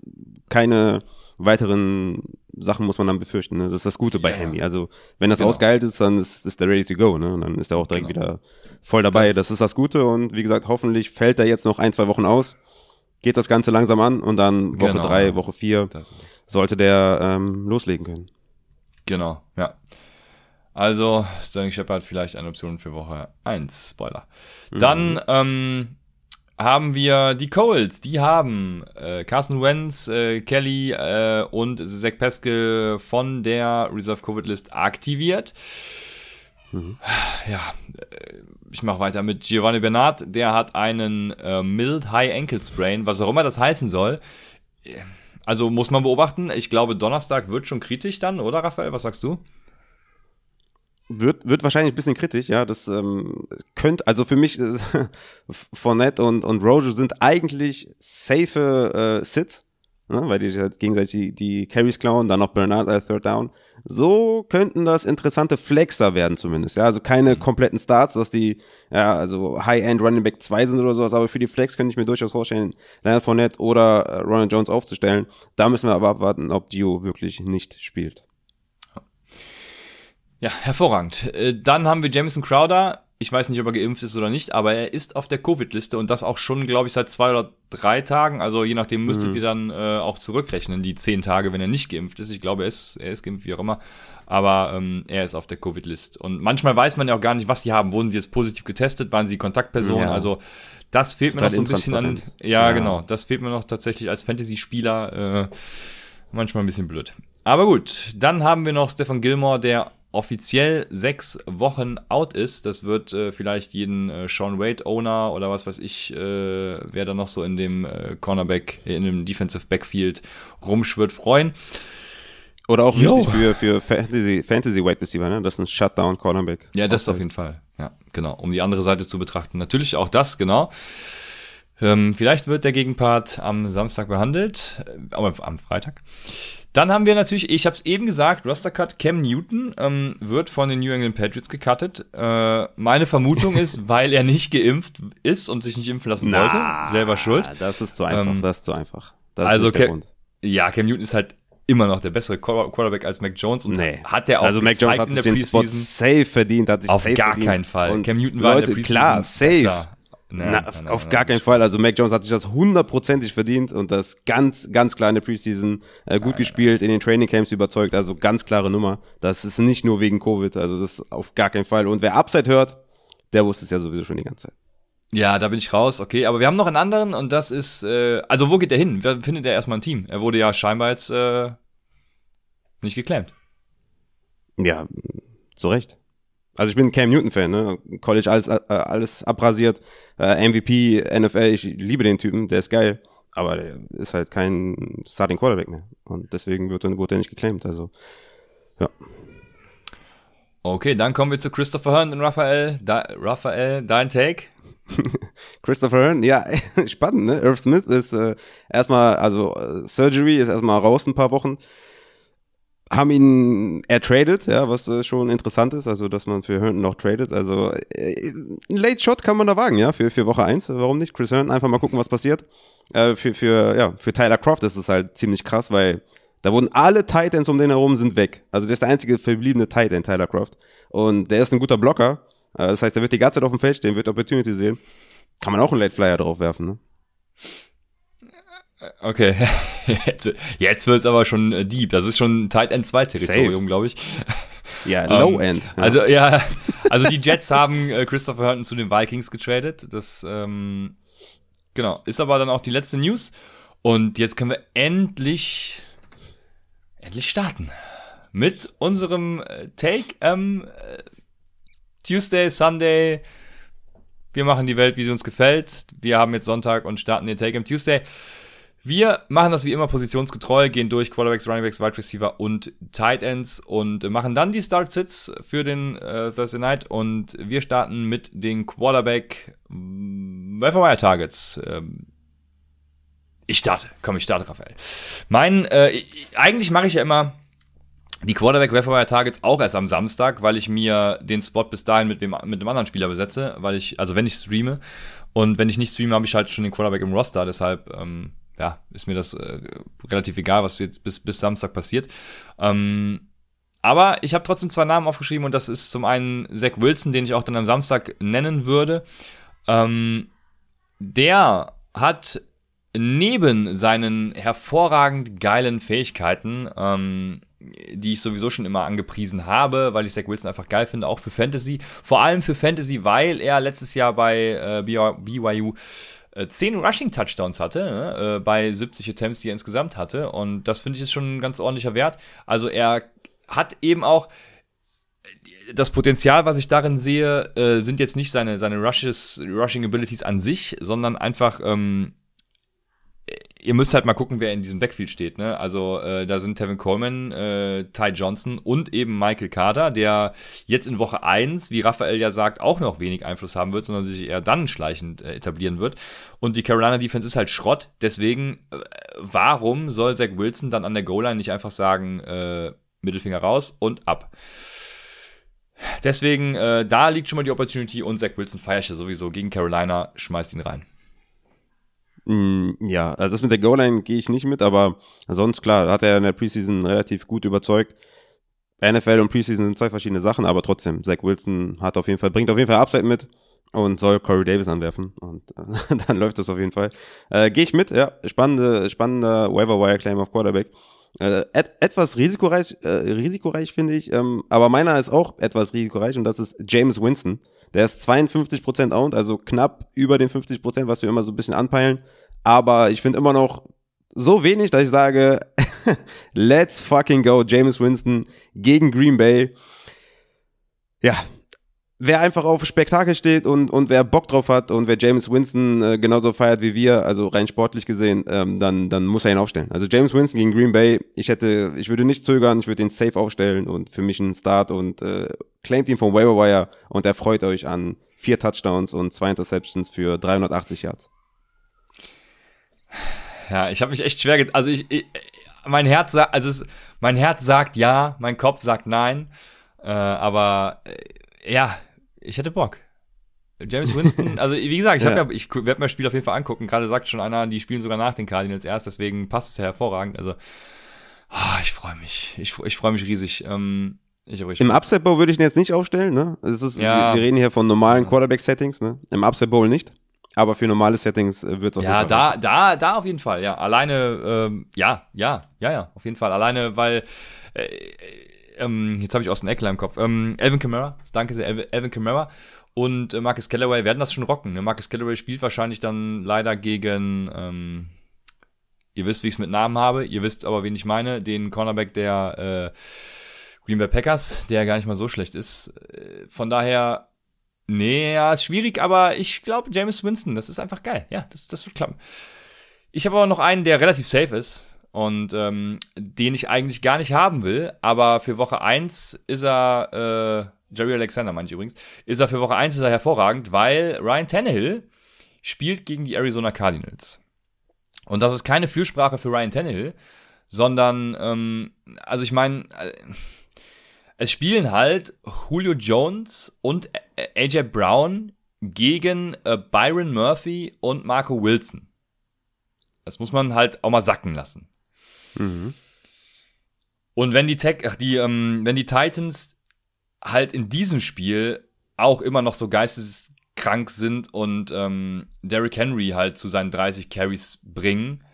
keine weiteren Sachen muss man dann befürchten. Ne? Das ist das Gute bei ja. Hemi. Also wenn das genau. ausgeheilt ist, dann ist, ist der ready to go. Ne? Und dann ist er auch direkt genau. wieder voll dabei. Das, das, ist das Gute. Und wie gesagt, hoffentlich fällt er jetzt noch ein, zwei Wochen aus. Geht das Ganze langsam an und dann Woche genau. drei, Woche vier sollte der ähm, loslegen können. Genau, ja. Also, Sterling Shepard vielleicht eine Option für Woche 1, Spoiler. Dann mhm. ähm, haben wir die Colts. Die haben äh, Carson Wentz, äh, Kelly äh, und Zach Pascal von der Reserve Covid List aktiviert. Mhm. Ja, äh, ich mache weiter mit Giovanni Bernard. Der hat einen äh, Mild High Ankle Sprain, was auch immer das heißen soll. Also muss man beobachten. Ich glaube, Donnerstag wird schon kritisch dann, oder Raphael? Was sagst du? Wird, wird wahrscheinlich ein bisschen kritisch, ja. Das ähm, könnte, also für mich, äh, (laughs) Fournette und, und Rojo sind eigentlich safe äh, Sits, ne, weil die halt gegenseitig die, die Carries klauen, dann noch Bernard äh, Third Down. So könnten das interessante Flexer werden zumindest, ja. Also keine mhm. kompletten Starts, dass die, ja, also High-End Running Back 2 sind oder sowas, aber für die Flex könnte ich mir durchaus vorstellen, Leonard Fournette oder äh, Ronald Jones aufzustellen. Da müssen wir aber abwarten, ob Dio wirklich nicht spielt. Ja, hervorragend. Äh, dann haben wir Jameson Crowder. Ich weiß nicht, ob er geimpft ist oder nicht, aber er ist auf der Covid-Liste und das auch schon, glaube ich, seit zwei oder drei Tagen. Also je nachdem müsstet mhm. ihr dann äh, auch zurückrechnen, die zehn Tage, wenn er nicht geimpft ist. Ich glaube, er ist, er ist geimpft, wie auch immer. Aber ähm, er ist auf der Covid-Liste. Und manchmal weiß man ja auch gar nicht, was sie haben. Wurden sie jetzt positiv getestet? Waren sie Kontaktpersonen? Ja. Also das fehlt mir noch so ein bisschen an. Ja, ja, genau. Das fehlt mir noch tatsächlich als Fantasy-Spieler äh, manchmal ein bisschen blöd. Aber gut, dann haben wir noch Stefan Gilmore, der offiziell sechs Wochen out ist. Das wird äh, vielleicht jeden äh, Sean Wade-Owner oder was weiß ich, äh, wer da noch so in dem äh, Cornerback, in dem Defensive Backfield rumschwirrt, freuen. Oder auch Yo. wichtig für, für Fantasy, Fantasy Wide Receiver, ne? Das ist ein Shutdown Cornerback. Ja, das auf jeden Fall. Ja, genau. Um die andere Seite zu betrachten. Natürlich auch das, genau. Ähm, vielleicht wird der Gegenpart am Samstag behandelt, äh, aber am Freitag. Dann haben wir natürlich, ich habe es eben gesagt, Roster Cut Cam Newton ähm, wird von den New England Patriots gecuttet. Äh, meine Vermutung ist, (laughs) weil er nicht geimpft ist und sich nicht impfen lassen Na, wollte, selber schuld. Das ist zu einfach, ähm, das ist zu einfach. Das also Cam, ja, Cam Newton ist halt immer noch der bessere Quarterback als Mac Jones und nee. hat er auch also Mac Jones hat sich den Spot safe verdient, hat sich auf gar verdient. keinen Fall. Und Cam Newton war Leute, in der Preseason klar, safe. Besser. Nein, Na, nein, auf nein, gar keinen Fall. Also Mac Jones hat sich das hundertprozentig verdient und das ganz, ganz kleine Preseason äh, gut gespielt, in den Training Camps überzeugt. Also ganz klare Nummer. Das ist nicht nur wegen Covid. Also das ist auf gar keinen Fall. Und wer Upside hört, der wusste es ja sowieso schon die ganze Zeit. Ja, da bin ich raus, okay. Aber wir haben noch einen anderen und das ist, äh, also wo geht der hin? Wer findet er erstmal ein Team? Er wurde ja scheinbar jetzt äh, nicht geclaimed. Ja, zu Recht. Also ich bin ein Cam Newton-Fan, ne? College alles, äh, alles abrasiert, äh, MVP, NFL, ich liebe den Typen, der ist geil, aber der ist halt kein Starting Quarterback mehr. Und deswegen wird, wurde er nicht geclaimed. Also, ja. Okay, dann kommen wir zu Christopher Hearn und Raphael. Da, Raphael, dein Take? (laughs) Christopher Hearn, ja, (laughs) spannend, ne? Irv Smith ist äh, erstmal, also äh, Surgery ist erstmal raus ein paar Wochen haben ihn ertradet, ja, was äh, schon interessant ist, also dass man für Herndon noch tradet. Also äh, ein Late Shot kann man da wagen, ja, für, für Woche 1. Warum nicht? Chris Herndon, einfach mal gucken, was passiert. Äh, für, für, ja, für Tyler Croft ist es halt ziemlich krass, weil da wurden alle Titans um den herum sind weg. Also der ist der einzige verbliebene Titan, Tyler Croft. Und der ist ein guter Blocker. Äh, das heißt, der wird die ganze Zeit auf dem Feld stehen, wird Opportunity sehen. Kann man auch einen Late Flyer drauf werfen, ne? Okay, (laughs) jetzt, jetzt wird es aber schon äh, deep. Das ist schon Tight End 2 Territorium, glaube ich. Ja, (laughs) Low um, End. Ja. Also ja, (laughs) also die Jets haben äh, Christopher Herndon zu den Vikings getradet. Das ähm, genau ist aber dann auch die letzte News. Und jetzt können wir endlich endlich starten mit unserem äh, Take ähm, äh, Tuesday, Sunday. Wir machen die Welt, wie sie uns gefällt. Wir haben jetzt Sonntag und starten den Take am Tuesday. Wir machen das wie immer positionsgetreu, gehen durch Quarterbacks, Runningbacks, Wide Receiver und Tight Ends und machen dann die Start-Sits für den äh, Thursday Night und wir starten mit den Quarterback Wire Targets. Ähm, ich starte, komm, ich starte, Raphael. Mein, äh, eigentlich mache ich ja immer die Quarterback Wire Targets auch erst am Samstag, weil ich mir den Spot bis dahin mit, wem, mit einem anderen Spieler besetze, weil ich, also wenn ich streame und wenn ich nicht streame, habe ich halt schon den Quarterback im Roster, deshalb ähm, ja, ist mir das äh, relativ egal, was jetzt bis, bis Samstag passiert. Ähm, aber ich habe trotzdem zwei Namen aufgeschrieben und das ist zum einen Zach Wilson, den ich auch dann am Samstag nennen würde. Ähm, der hat neben seinen hervorragend geilen Fähigkeiten, ähm, die ich sowieso schon immer angepriesen habe, weil ich Zach Wilson einfach geil finde, auch für Fantasy. Vor allem für Fantasy, weil er letztes Jahr bei äh, BYU 10 äh, Rushing-Touchdowns hatte, ne? äh, bei 70 Attempts, die er insgesamt hatte. Und das finde ich ist schon ein ganz ordentlicher Wert. Also er hat eben auch das Potenzial, was ich darin sehe, äh, sind jetzt nicht seine, seine Rushes, Rushing Abilities an sich, sondern einfach ähm, ihr müsst halt mal gucken, wer in diesem Backfield steht. Ne? Also äh, da sind Tevin Coleman, äh, Ty Johnson und eben Michael Carter, der jetzt in Woche 1, wie Raphael ja sagt, auch noch wenig Einfluss haben wird, sondern sich eher dann schleichend äh, etablieren wird. Und die Carolina Defense ist halt Schrott. Deswegen, äh, warum soll Zach Wilson dann an der Goal-Line nicht einfach sagen, äh, Mittelfinger raus und ab? Deswegen, äh, da liegt schon mal die Opportunity und Zach Wilson feiert ja sowieso gegen Carolina, schmeißt ihn rein. Mm, ja, also das mit der Goal-Line gehe ich nicht mit, aber sonst klar, hat er in der Preseason relativ gut überzeugt. NFL und Preseason sind zwei verschiedene Sachen, aber trotzdem, Zach Wilson hat auf jeden Fall, bringt auf jeden Fall Upside mit und soll Corey Davis anwerfen und äh, (laughs) dann läuft das auf jeden Fall. Äh, Gehe ich mit, ja, spannende, spannender Waiver Wire Claim auf Quarterback. Äh, et, etwas risikoreich, äh, risikoreich finde ich, ähm, aber meiner ist auch etwas risikoreich und das ist James Winston. Der ist 52% owned, also knapp über den 50%, was wir immer so ein bisschen anpeilen. Aber ich finde immer noch so wenig, dass ich sage, (laughs) let's fucking go, James Winston gegen Green Bay. Ja, wer einfach auf Spektakel steht und, und wer Bock drauf hat und wer James Winston äh, genauso feiert wie wir, also rein sportlich gesehen, ähm, dann, dann muss er ihn aufstellen. Also James Winston gegen Green Bay, ich hätte, ich würde nicht zögern, ich würde ihn safe aufstellen und für mich ein Start und äh, claimt ihn vom Waiver Wire und erfreut euch an vier Touchdowns und zwei Interceptions für 380 Yards. Ja, ich habe mich echt schwer, also ich, ich mein Herz sagt, also es, mein Herz sagt ja, mein Kopf sagt nein, äh, aber äh, ja, ich hätte Bock. James Winston, (laughs) also wie gesagt, ich, ja. ja, ich werde mir das Spiel auf jeden Fall angucken. Gerade sagt schon einer, die spielen sogar nach den Cardinals erst, deswegen passt es ja hervorragend. Also, oh, ich freue mich. Ich, ich freue mich riesig. Ähm, Im Upset Bowl würde ich ihn jetzt nicht aufstellen, ne? Das ist, ja. wir, wir, reden hier von normalen Quarterback-Settings, ne? Im Upset Bowl nicht. Aber für normale Settings äh, wird es auf ja, jeden Fall. Ja, da, da, da auf jeden Fall, ja. Alleine, ähm, ja, ja, ja, ja, auf jeden Fall. Alleine, weil, äh, ähm, jetzt habe ich aus dem Eckler im Kopf. Ähm, Elvin Kamara, danke sehr, Elvin Kamara und äh, Marcus Callaway werden das schon rocken. Ne? Marcus Callaway spielt wahrscheinlich dann leider gegen, ähm, ihr wisst, wie ich es mit Namen habe, ihr wisst aber, wen ich meine, den Cornerback der äh, Green Bay Packers, der gar nicht mal so schlecht ist. Äh, von daher Nee, ja, ist schwierig, aber ich glaube, James Winston, das ist einfach geil. Ja, das, das wird klappen. Ich habe aber noch einen, der relativ safe ist und ähm, den ich eigentlich gar nicht haben will, aber für Woche 1 ist er, äh, Jerry Alexander meine ich übrigens, ist er für Woche 1 ist er hervorragend, weil Ryan Tannehill spielt gegen die Arizona Cardinals. Und das ist keine Fürsprache für Ryan Tannehill, sondern, ähm, also ich meine, äh, es spielen halt Julio Jones und AJ Brown gegen äh, Byron Murphy und Marco Wilson. Das muss man halt auch mal sacken lassen. Mhm. Und wenn die Tech, ach, die, ähm, wenn die Titans halt in diesem Spiel auch immer noch so geisteskrank sind und ähm, Derrick Henry halt zu seinen 30 Carries bringen,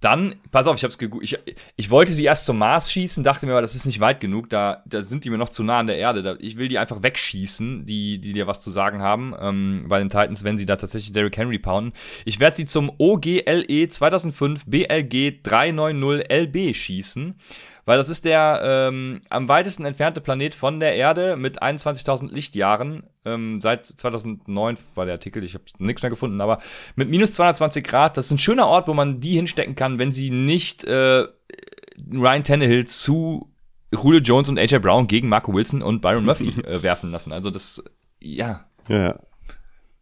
dann, pass auf, ich hab's gegoogelt. Ich, ich wollte sie erst zum Mars schießen, dachte mir aber, das ist nicht weit genug. Da, da sind die mir noch zu nah an der Erde. Da, ich will die einfach wegschießen, die, die dir was zu sagen haben ähm, bei den Titans, wenn sie da tatsächlich Derrick Henry pounden. Ich werde sie zum OGLE 2005 BLG 390 LB schießen weil das ist der ähm, am weitesten entfernte Planet von der Erde mit 21.000 Lichtjahren. Ähm, seit 2009 war der Artikel, ich habe nichts mehr gefunden, aber mit minus 220 Grad, das ist ein schöner Ort, wo man die hinstecken kann, wenn sie nicht äh, Ryan Tannehill zu Julio Jones und AJ Brown gegen Marco Wilson und Byron Murphy (laughs) äh, werfen lassen. Also das, ja. Ja,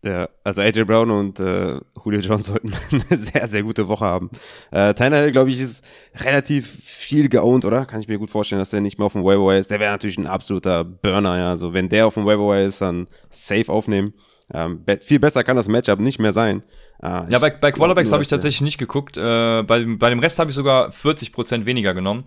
ja, also AJ Brown und äh, Julio Jones (laughs) sollten eine sehr, sehr gute Woche haben. Äh, Tyner, glaube ich, ist relativ viel geowned, oder? Kann ich mir gut vorstellen, dass der nicht mehr auf dem Waiver ist. Der wäre natürlich ein absoluter Burner, ja. Also wenn der auf dem Waiver ist, dann safe aufnehmen. Ähm, be viel besser kann das Matchup nicht mehr sein. Äh, ja, bei, bei Quarterbacks habe ich tatsächlich nicht geguckt. Äh, bei, bei dem Rest habe ich sogar 40% weniger genommen.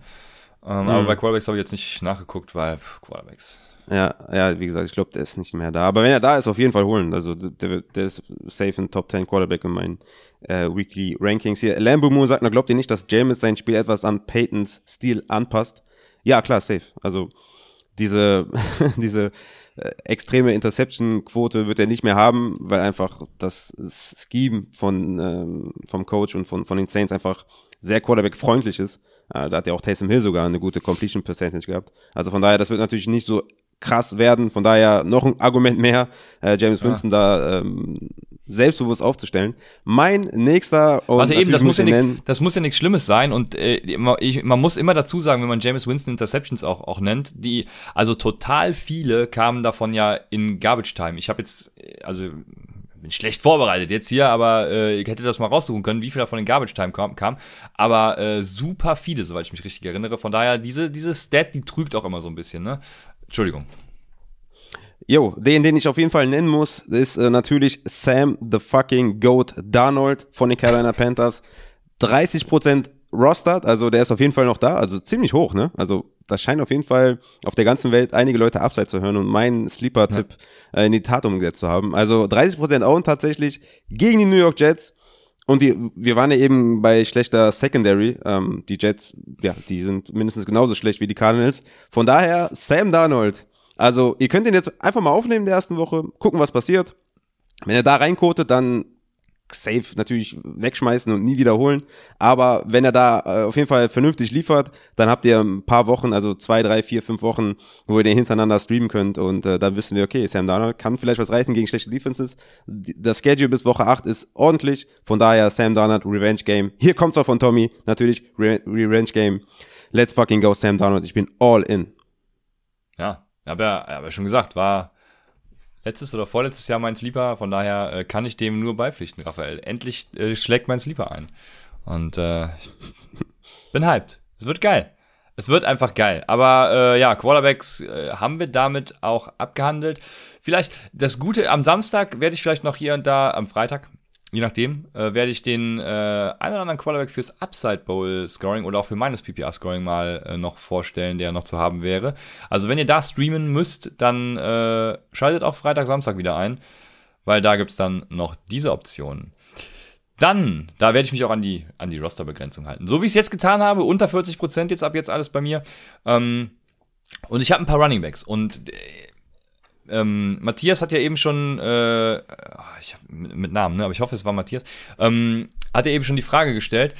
Ähm, mhm. Aber bei Quarterbacks habe ich jetzt nicht nachgeguckt, weil pff, Quarterbacks. Ja, ja, wie gesagt, ich glaube, der ist nicht mehr da. Aber wenn er da ist, auf jeden Fall holen. Also der, der ist safe in Top 10 Quarterback in meinen äh, Weekly Rankings hier. Lambo Moon sagt, na glaubt ihr nicht, dass James sein Spiel etwas an Peytons Stil anpasst? Ja, klar, safe. Also diese, (laughs) diese äh, extreme Interception-Quote wird er nicht mehr haben, weil einfach das Scheme von, ähm, vom Coach und von, von den Saints einfach sehr Quarterback-freundlich ist. Äh, da hat ja auch Taysom Hill sogar eine gute Completion Percentage gehabt. Also von daher, das wird natürlich nicht so krass werden. Von daher noch ein Argument mehr, äh, James Winston ja. da ähm, selbstbewusst aufzustellen. Mein nächster und also eben, das muss, ja nix, das muss ja nichts Schlimmes sein und äh, ich, man muss immer dazu sagen, wenn man James Winston Interceptions auch, auch nennt, die, also total viele kamen davon ja in Garbage Time. Ich habe jetzt, also bin schlecht vorbereitet jetzt hier, aber äh, ich hätte das mal raussuchen können, wie viel davon in Garbage Time kam. kam. Aber äh, super viele, soweit ich mich richtig erinnere. Von daher, diese, diese Stat, die trügt auch immer so ein bisschen, ne? Entschuldigung. Jo, den, den ich auf jeden Fall nennen muss, ist äh, natürlich Sam the fucking Goat Darnold von den Carolina (laughs) Panthers. 30% rostert, also der ist auf jeden Fall noch da, also ziemlich hoch, ne? Also das scheint auf jeden Fall auf der ganzen Welt einige Leute abseits zu hören und meinen Sleeper-Tipp ja. äh, in die Tat umgesetzt zu haben. Also 30% Own tatsächlich gegen die New York Jets. Und die, wir waren ja eben bei schlechter Secondary. Ähm, die Jets, ja, die sind mindestens genauso schlecht wie die Cardinals. Von daher, Sam Darnold. Also, ihr könnt ihn jetzt einfach mal aufnehmen in der ersten Woche, gucken, was passiert. Wenn er da reinkotet, dann safe natürlich wegschmeißen und nie wiederholen. Aber wenn er da äh, auf jeden Fall vernünftig liefert, dann habt ihr ein paar Wochen, also zwei, drei, vier, fünf Wochen, wo ihr den hintereinander streamen könnt und äh, dann wissen wir, okay, Sam Darnold kann vielleicht was reißen gegen schlechte Defenses. Das Schedule bis Woche 8 ist ordentlich, von daher Sam Darnold Revenge Game. Hier kommt's auch von Tommy, natürlich Re Revenge Game. Let's fucking go Sam Darnold, ich bin all in. Ja, habe ja, hab ja schon gesagt, war letztes oder vorletztes Jahr mein Sleeper, von daher äh, kann ich dem nur beipflichten, Raphael. Endlich äh, schlägt mein Sleeper ein. Und äh, bin hyped. Es wird geil. Es wird einfach geil. Aber äh, ja, Quarterbacks äh, haben wir damit auch abgehandelt. Vielleicht das Gute, am Samstag werde ich vielleicht noch hier und da, am Freitag, je nachdem, äh, werde ich den äh, einen oder anderen Quarterback fürs Upside Bowl Scoring oder auch für meines PPR Scoring mal äh, noch vorstellen, der noch zu haben wäre. Also wenn ihr da streamen müsst, dann äh, schaltet auch Freitag, Samstag wieder ein, weil da gibt's dann noch diese Optionen. Dann, da werde ich mich auch an die, an die Rosterbegrenzung halten. So wie ich es jetzt getan habe, unter 40% jetzt ab jetzt alles bei mir. Ähm, und ich habe ein paar Runningbacks und äh, ähm, Matthias hat ja eben schon, äh, ich hab, mit, mit, Namen, ne? aber ich hoffe, es war Matthias, ähm, hat ja eben schon die Frage gestellt,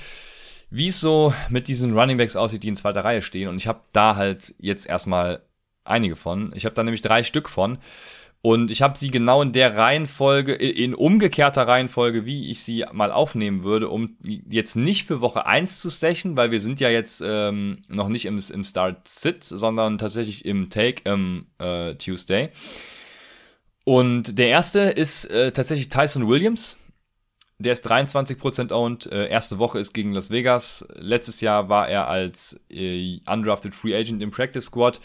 wie es so mit diesen Runningbacks aussieht, die in zweiter Reihe stehen. Und ich habe da halt jetzt erstmal einige von. Ich habe da nämlich drei Stück von. Und ich habe sie genau in der Reihenfolge, in umgekehrter Reihenfolge, wie ich sie mal aufnehmen würde, um jetzt nicht für Woche 1 zu stechen, weil wir sind ja jetzt ähm, noch nicht im, im Start-Sit, sondern tatsächlich im Take im äh, Tuesday. Und der erste ist äh, tatsächlich Tyson Williams. Der ist 23% owned. Äh, erste Woche ist gegen Las Vegas. Letztes Jahr war er als äh, undrafted Free Agent im Practice Squad.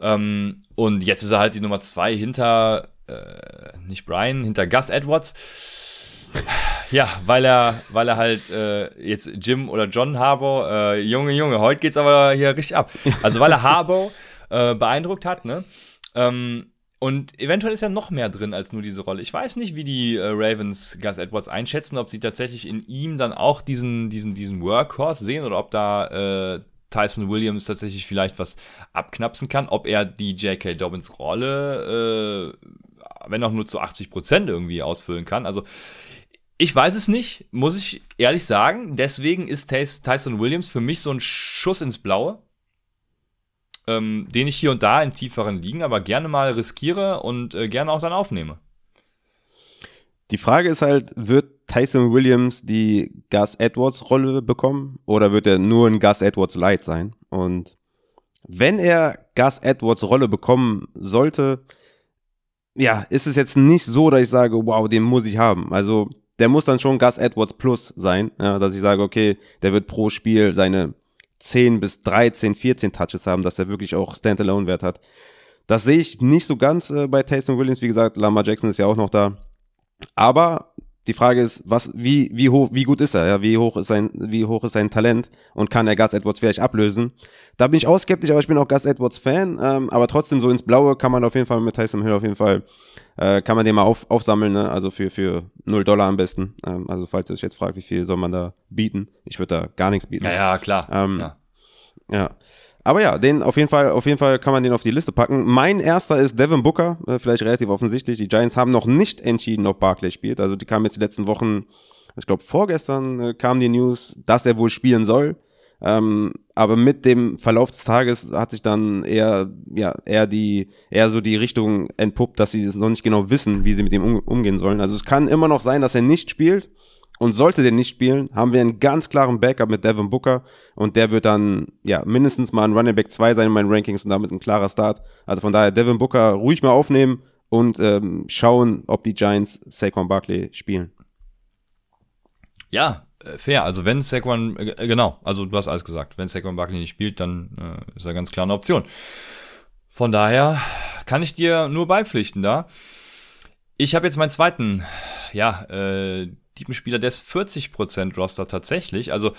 Ähm, und jetzt ist er halt die Nummer zwei hinter, äh, nicht Brian, hinter Gus Edwards. Ja, weil er, weil er halt äh, jetzt Jim oder John Harbour, äh, Junge, Junge, heute geht's aber hier richtig ab. Also weil er Harbour (laughs) äh, beeindruckt hat, ne? Ähm, und eventuell ist ja noch mehr drin als nur diese Rolle. Ich weiß nicht, wie die äh, Ravens Gus Edwards einschätzen, ob sie tatsächlich in ihm dann auch diesen, diesen, diesen Workhorse sehen oder ob da äh, Tyson Williams tatsächlich vielleicht was abknapsen kann, ob er die J.K. Dobbins Rolle, äh, wenn auch nur zu 80 Prozent irgendwie ausfüllen kann. Also ich weiß es nicht, muss ich ehrlich sagen. Deswegen ist Tyson Williams für mich so ein Schuss ins Blaue, ähm, den ich hier und da in tieferen Ligen aber gerne mal riskiere und äh, gerne auch dann aufnehme. Die Frage ist halt, wird Tyson Williams die Gus Edwards Rolle bekommen oder wird er nur ein Gus Edwards Light sein? Und wenn er Gus Edwards Rolle bekommen sollte, ja, ist es jetzt nicht so, dass ich sage, wow, den muss ich haben. Also der muss dann schon Gus Edwards Plus sein, ja, dass ich sage, okay, der wird pro Spiel seine 10 bis 13, 14 Touches haben, dass er wirklich auch Standalone-Wert hat. Das sehe ich nicht so ganz äh, bei Tyson Williams. Wie gesagt, Lamar Jackson ist ja auch noch da. Aber die Frage ist, was, wie, wie hoch, wie gut ist er? Ja, wie hoch ist sein, wie hoch ist sein Talent und kann er Gus Edwards vielleicht ablösen? Da bin ich auch skeptisch, aber ich bin auch Gus Edwards Fan. Ähm, aber trotzdem so ins Blaue kann man auf jeden Fall mit Tyson Hill auf jeden Fall äh, kann man den mal auf, aufsammeln, ne? Also für für null Dollar am besten. Ähm, also falls ihr euch jetzt fragt, wie viel soll man da bieten? Ich würde da gar nichts bieten. Ja, ja klar. Ähm, ja. ja. Aber ja, den auf jeden Fall, auf jeden Fall kann man den auf die Liste packen. Mein erster ist Devin Booker, äh, vielleicht relativ offensichtlich. Die Giants haben noch nicht entschieden, ob Barclay spielt. Also die kamen jetzt die letzten Wochen, ich glaube vorgestern äh, kam die News, dass er wohl spielen soll. Ähm, aber mit dem Verlauf des Tages hat sich dann eher, ja, eher die, eher so die Richtung entpuppt, dass sie es noch nicht genau wissen, wie sie mit ihm um, umgehen sollen. Also es kann immer noch sein, dass er nicht spielt. Und sollte der nicht spielen, haben wir einen ganz klaren Backup mit Devin Booker und der wird dann ja mindestens mal ein Running Back 2 sein in meinen Rankings und damit ein klarer Start. Also von daher Devin Booker ruhig mal aufnehmen und ähm, schauen, ob die Giants Saquon Barkley spielen. Ja, äh, fair. Also wenn Saquon, äh, genau, also du hast alles gesagt. Wenn Saquon Barkley nicht spielt, dann äh, ist er ganz klar eine Option. Von daher kann ich dir nur beipflichten da. Ich habe jetzt meinen zweiten, ja, äh, Spieler des 40% Roster tatsächlich. Also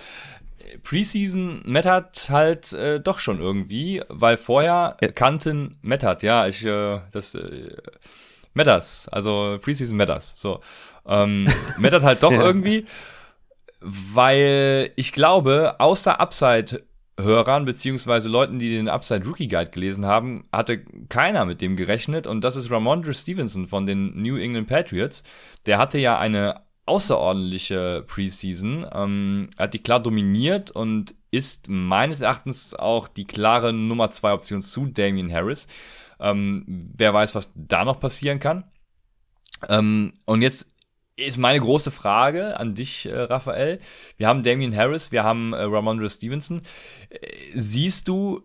Preseason mattert halt äh, doch schon irgendwie, weil vorher Ja. kannten mattert, ja, ich, äh, das, äh, matters, also Preseason matters, so. Ähm, (laughs) mattert halt doch Ja. irgendwie, weil ich glaube, außer Upside-Hörern, beziehungsweise Leuten, die den Upside Rookie Guide gelesen haben, hatte keiner mit dem gerechnet und das ist Ramondre Stevenson von den New England Patriots. Der hatte ja eine außerordentliche Preseason, ähm, hat die klar dominiert und ist meines Erachtens auch die klare Nummer zwei Option zu Damian Harris. Ähm, wer weiß, was da noch passieren kann. Ähm, und jetzt ist meine große Frage an dich, äh, Raphael. Wir haben Damian Harris, wir haben äh, Ramondre Stevenson. Äh, siehst du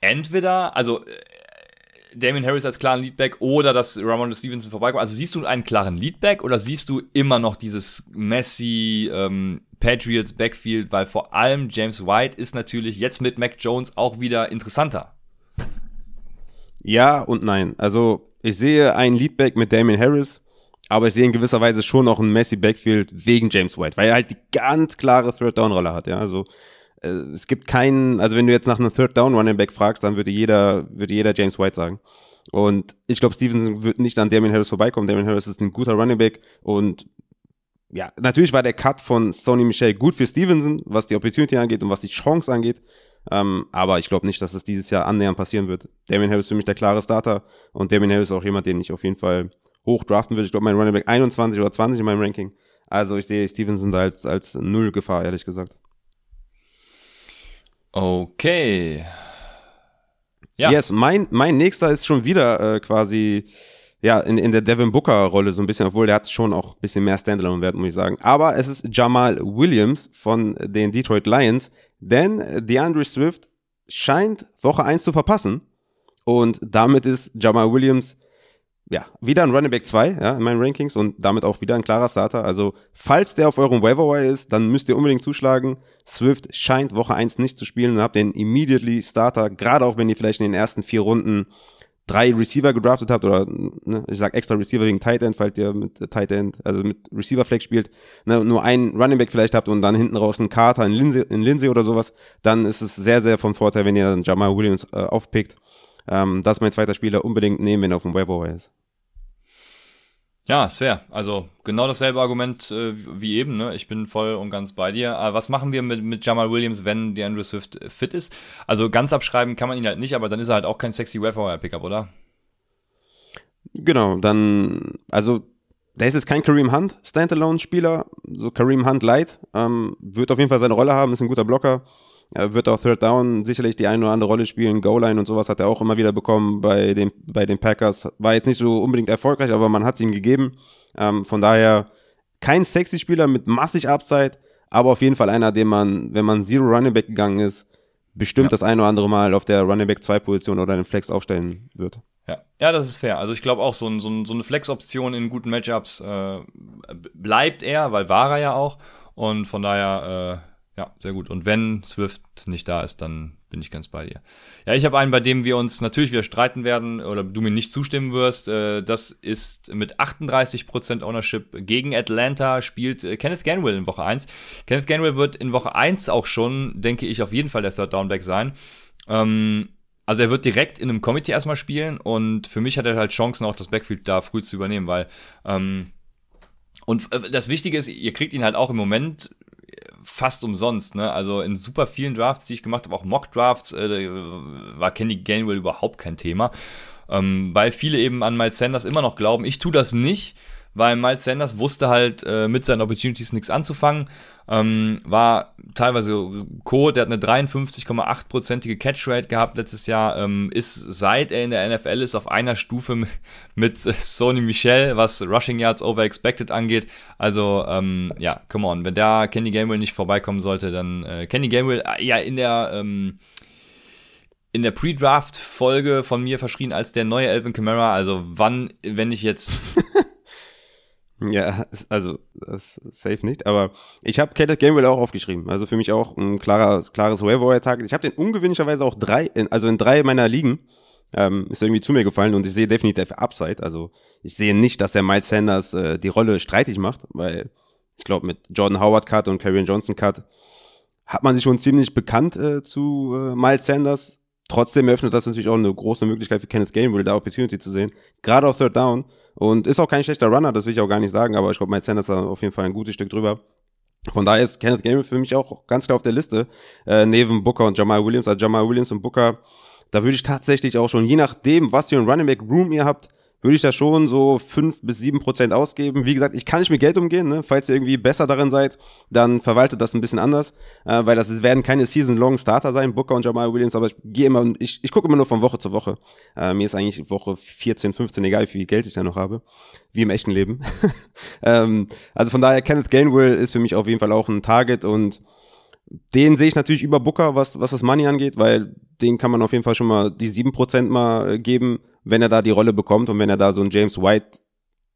entweder, also Damian Harris als klaren Leadback oder dass Ramondre Stevenson vorbeikommt? Also siehst du einen klaren Leadback oder siehst du immer noch dieses Messi ähm, Patriots Backfield, weil vor allem James White ist natürlich jetzt mit Mac Jones auch wieder interessanter. Ja und nein. Also ich sehe einen Leadback mit Damian Harris, aber ich sehe in gewisser Weise schon noch einen Messi Backfield wegen James White, weil er halt die ganz klare Third Down Rolle hat. Ja, also es gibt keinen, also wenn du jetzt nach einem Third Down Running Back fragst, dann würde jeder, würde jeder James White sagen. Und ich glaube, Stevenson wird nicht an Damian Harris vorbeikommen. Damian Harris ist ein guter Running Back und ja, natürlich war der Cut von Sony Michel gut für Stevenson, was die Opportunity angeht und was die Chance angeht. Ähm, aber ich glaube nicht, dass es dieses Jahr annähernd passieren wird. Damien Harris ist für mich der klare Starter und Damien Harris ist auch jemand, den ich auf jeden Fall hoch draften würde. Ich glaube, mein Running Back 21 oder 20 in meinem Ranking. Also ich sehe Stevenson da als, als null Gefahr, ehrlich gesagt. Okay. Ja. Yes, mein, mein nächster ist schon wieder äh, quasi ja, in, in der Devin Booker-Rolle so ein bisschen, obwohl der hat schon auch ein bisschen mehr Standalone-Wert, muss ich sagen. Aber es ist Jamal Williams von den Detroit Lions, denn DeAndre Swift scheint Woche 1 zu verpassen. Und damit ist Jamal Williams ja, wieder ein Running Back 2 ja, in meinen Rankings und damit auch wieder ein klarer Starter. Also, falls der auf eurem Waiver ist, dann müsst ihr unbedingt zuschlagen. Swift scheint Woche 1 nicht zu spielen und habt den immediately Starter, gerade auch wenn ihr vielleicht in den ersten vier Runden drei Receiver gedraftet habt oder ne, ich sag extra Receiver wegen Tight End, falls ihr mit Tight End, also mit Receiver Flex spielt, ne, nur einen Running Back vielleicht habt und dann hinten raus einen Carter, einen Lindsay, einen Lindsay oder sowas, dann ist es sehr, sehr von Vorteil, wenn ihr dann Jamal Williams äh, aufpickt. Ähm, das ist mein zweiter Spieler, unbedingt nehmen, wenn er auf dem Waiver Wire ist. Ja, ist fair. Also genau dasselbe Argument äh, wie eben. Ne? Ich bin voll und ganz bei dir. Aber was machen wir mit, mit Jamal Williams, wenn der Andrew Swift äh, fit ist? Also ganz abschreiben kann man ihn halt nicht, aber dann ist er halt auch kein sexy Wire-Pickup, oder? Genau, dann, also der ist jetzt kein Kareem Hunt Standalone-Spieler, so Kareem Hunt Light, ähm, wird auf jeden Fall seine Rolle haben, ist ein guter Blocker. Er wird auch Third Down sicherlich die eine oder andere Rolle spielen. Goal-Line und sowas hat er auch immer wieder bekommen bei den, bei den Packers. War jetzt nicht so unbedingt erfolgreich, aber man hat es ihm gegeben. Ähm, von daher kein sexy Spieler mit massig Upside, aber auf jeden Fall einer, den man, wenn man Zero Running Back gegangen ist, bestimmt Ja. das eine oder andere Mal auf der Running Back 2 Position oder den Flex aufstellen wird. Ja, ja, das ist fair. Also ich glaube auch, so, ein, so, ein, so eine Flex-Option in guten Matchups äh, bleibt er, weil war er ja auch. Und von daher, äh, ja, sehr gut. Und wenn Swift nicht da ist, dann bin ich ganz bei dir. Ja, ich habe einen, bei dem wir uns natürlich wieder streiten werden oder du mir nicht zustimmen wirst. Äh, das ist mit 38% Ownership gegen Atlanta spielt äh, Kenneth Ganwell in Woche 1. Kenneth Ganwell wird in Woche 1 auch schon, denke ich, auf jeden Fall der Third Downback sein. Ähm, also er wird direkt in einem Committee erstmal spielen und für mich hat er halt Chancen, auch das Backfield da früh zu übernehmen, weil ähm, und äh, das Wichtige ist, ihr kriegt ihn halt auch im Moment fast umsonst, ne? Also in super vielen Drafts, die ich gemacht habe, auch Mock-Drafts, äh, war Kenny Gainwell überhaupt kein Thema. Ähm, weil viele eben an Miles Sanders immer noch glauben, ich tue das nicht, weil Miles Sanders wusste halt äh, mit seinen Opportunities nichts anzufangen. Ähm, war teilweise Code, der hat eine 53,8%ige Catchrate gehabt letztes Jahr, ähm, ist seit er in der NFL ist auf einer Stufe mit, mit (laughs) Sony Michel, was Rushing Yards over expected angeht. Also, ähm, ja, come on, wenn da Kenny Gamewell nicht vorbeikommen sollte, dann äh, Kenny Gamewell, äh, ja, in der, ähm, in der Pre-Draft-Folge von mir verschrien als der neue Elvin Kamara. Also wann, wenn ich jetzt (laughs) Ja, also das safe nicht, aber ich habe Kenneth Gamewell auch aufgeschrieben. Also für mich auch ein klarer, klares Waiver-Target. Ich habe den ungewöhnlicherweise auch drei, also in drei meiner Ligen ähm, ist irgendwie zu mir gefallen und ich sehe definitiv Upside. Also ich sehe nicht, dass der Miles Sanders äh, die Rolle streitig macht, weil ich glaube mit Jordan Howard Cut und Karrion Johnson Cut hat man sich schon ziemlich bekannt äh, zu äh, Miles Sanders. Trotzdem eröffnet das natürlich auch eine große Möglichkeit für Kenneth Gainwell, da Opportunity zu sehen. Gerade auf Third Down. Und ist auch kein schlechter Runner, das will ich auch gar nicht sagen, aber ich glaube, Miles Sanders ist auf jeden Fall ein gutes Stück drüber. Von daher ist Kenneth Gainwell für mich auch ganz klar auf der Liste, äh, neben Booker und Jamal Williams. Also Jamal Williams und Booker, da würde ich tatsächlich auch schon, je nachdem, was für ein Running Back Room ihr habt, würde ich da schon so fünf bis sieben Prozent ausgeben. Wie gesagt, ich kann nicht mit Geld umgehen. Ne? Falls ihr irgendwie besser darin seid, dann verwaltet das ein bisschen anders, äh, weil das werden keine Season-Long Starter sein, Booker und Jamal Williams, aber ich gehe immer, ich, ich gucke immer nur von Woche zu Woche. Äh, mir ist eigentlich Woche 14, 15 egal, wie viel Geld ich da noch habe, wie im echten Leben. (laughs) ähm, also von daher, Kenneth Gainwell ist für mich auf jeden Fall auch ein Target und den sehe ich natürlich über Booker, was, was das Money angeht, weil den kann man auf jeden Fall schon mal die sieben Prozent mal äh, geben, wenn er da die Rolle bekommt und wenn er da so ein James White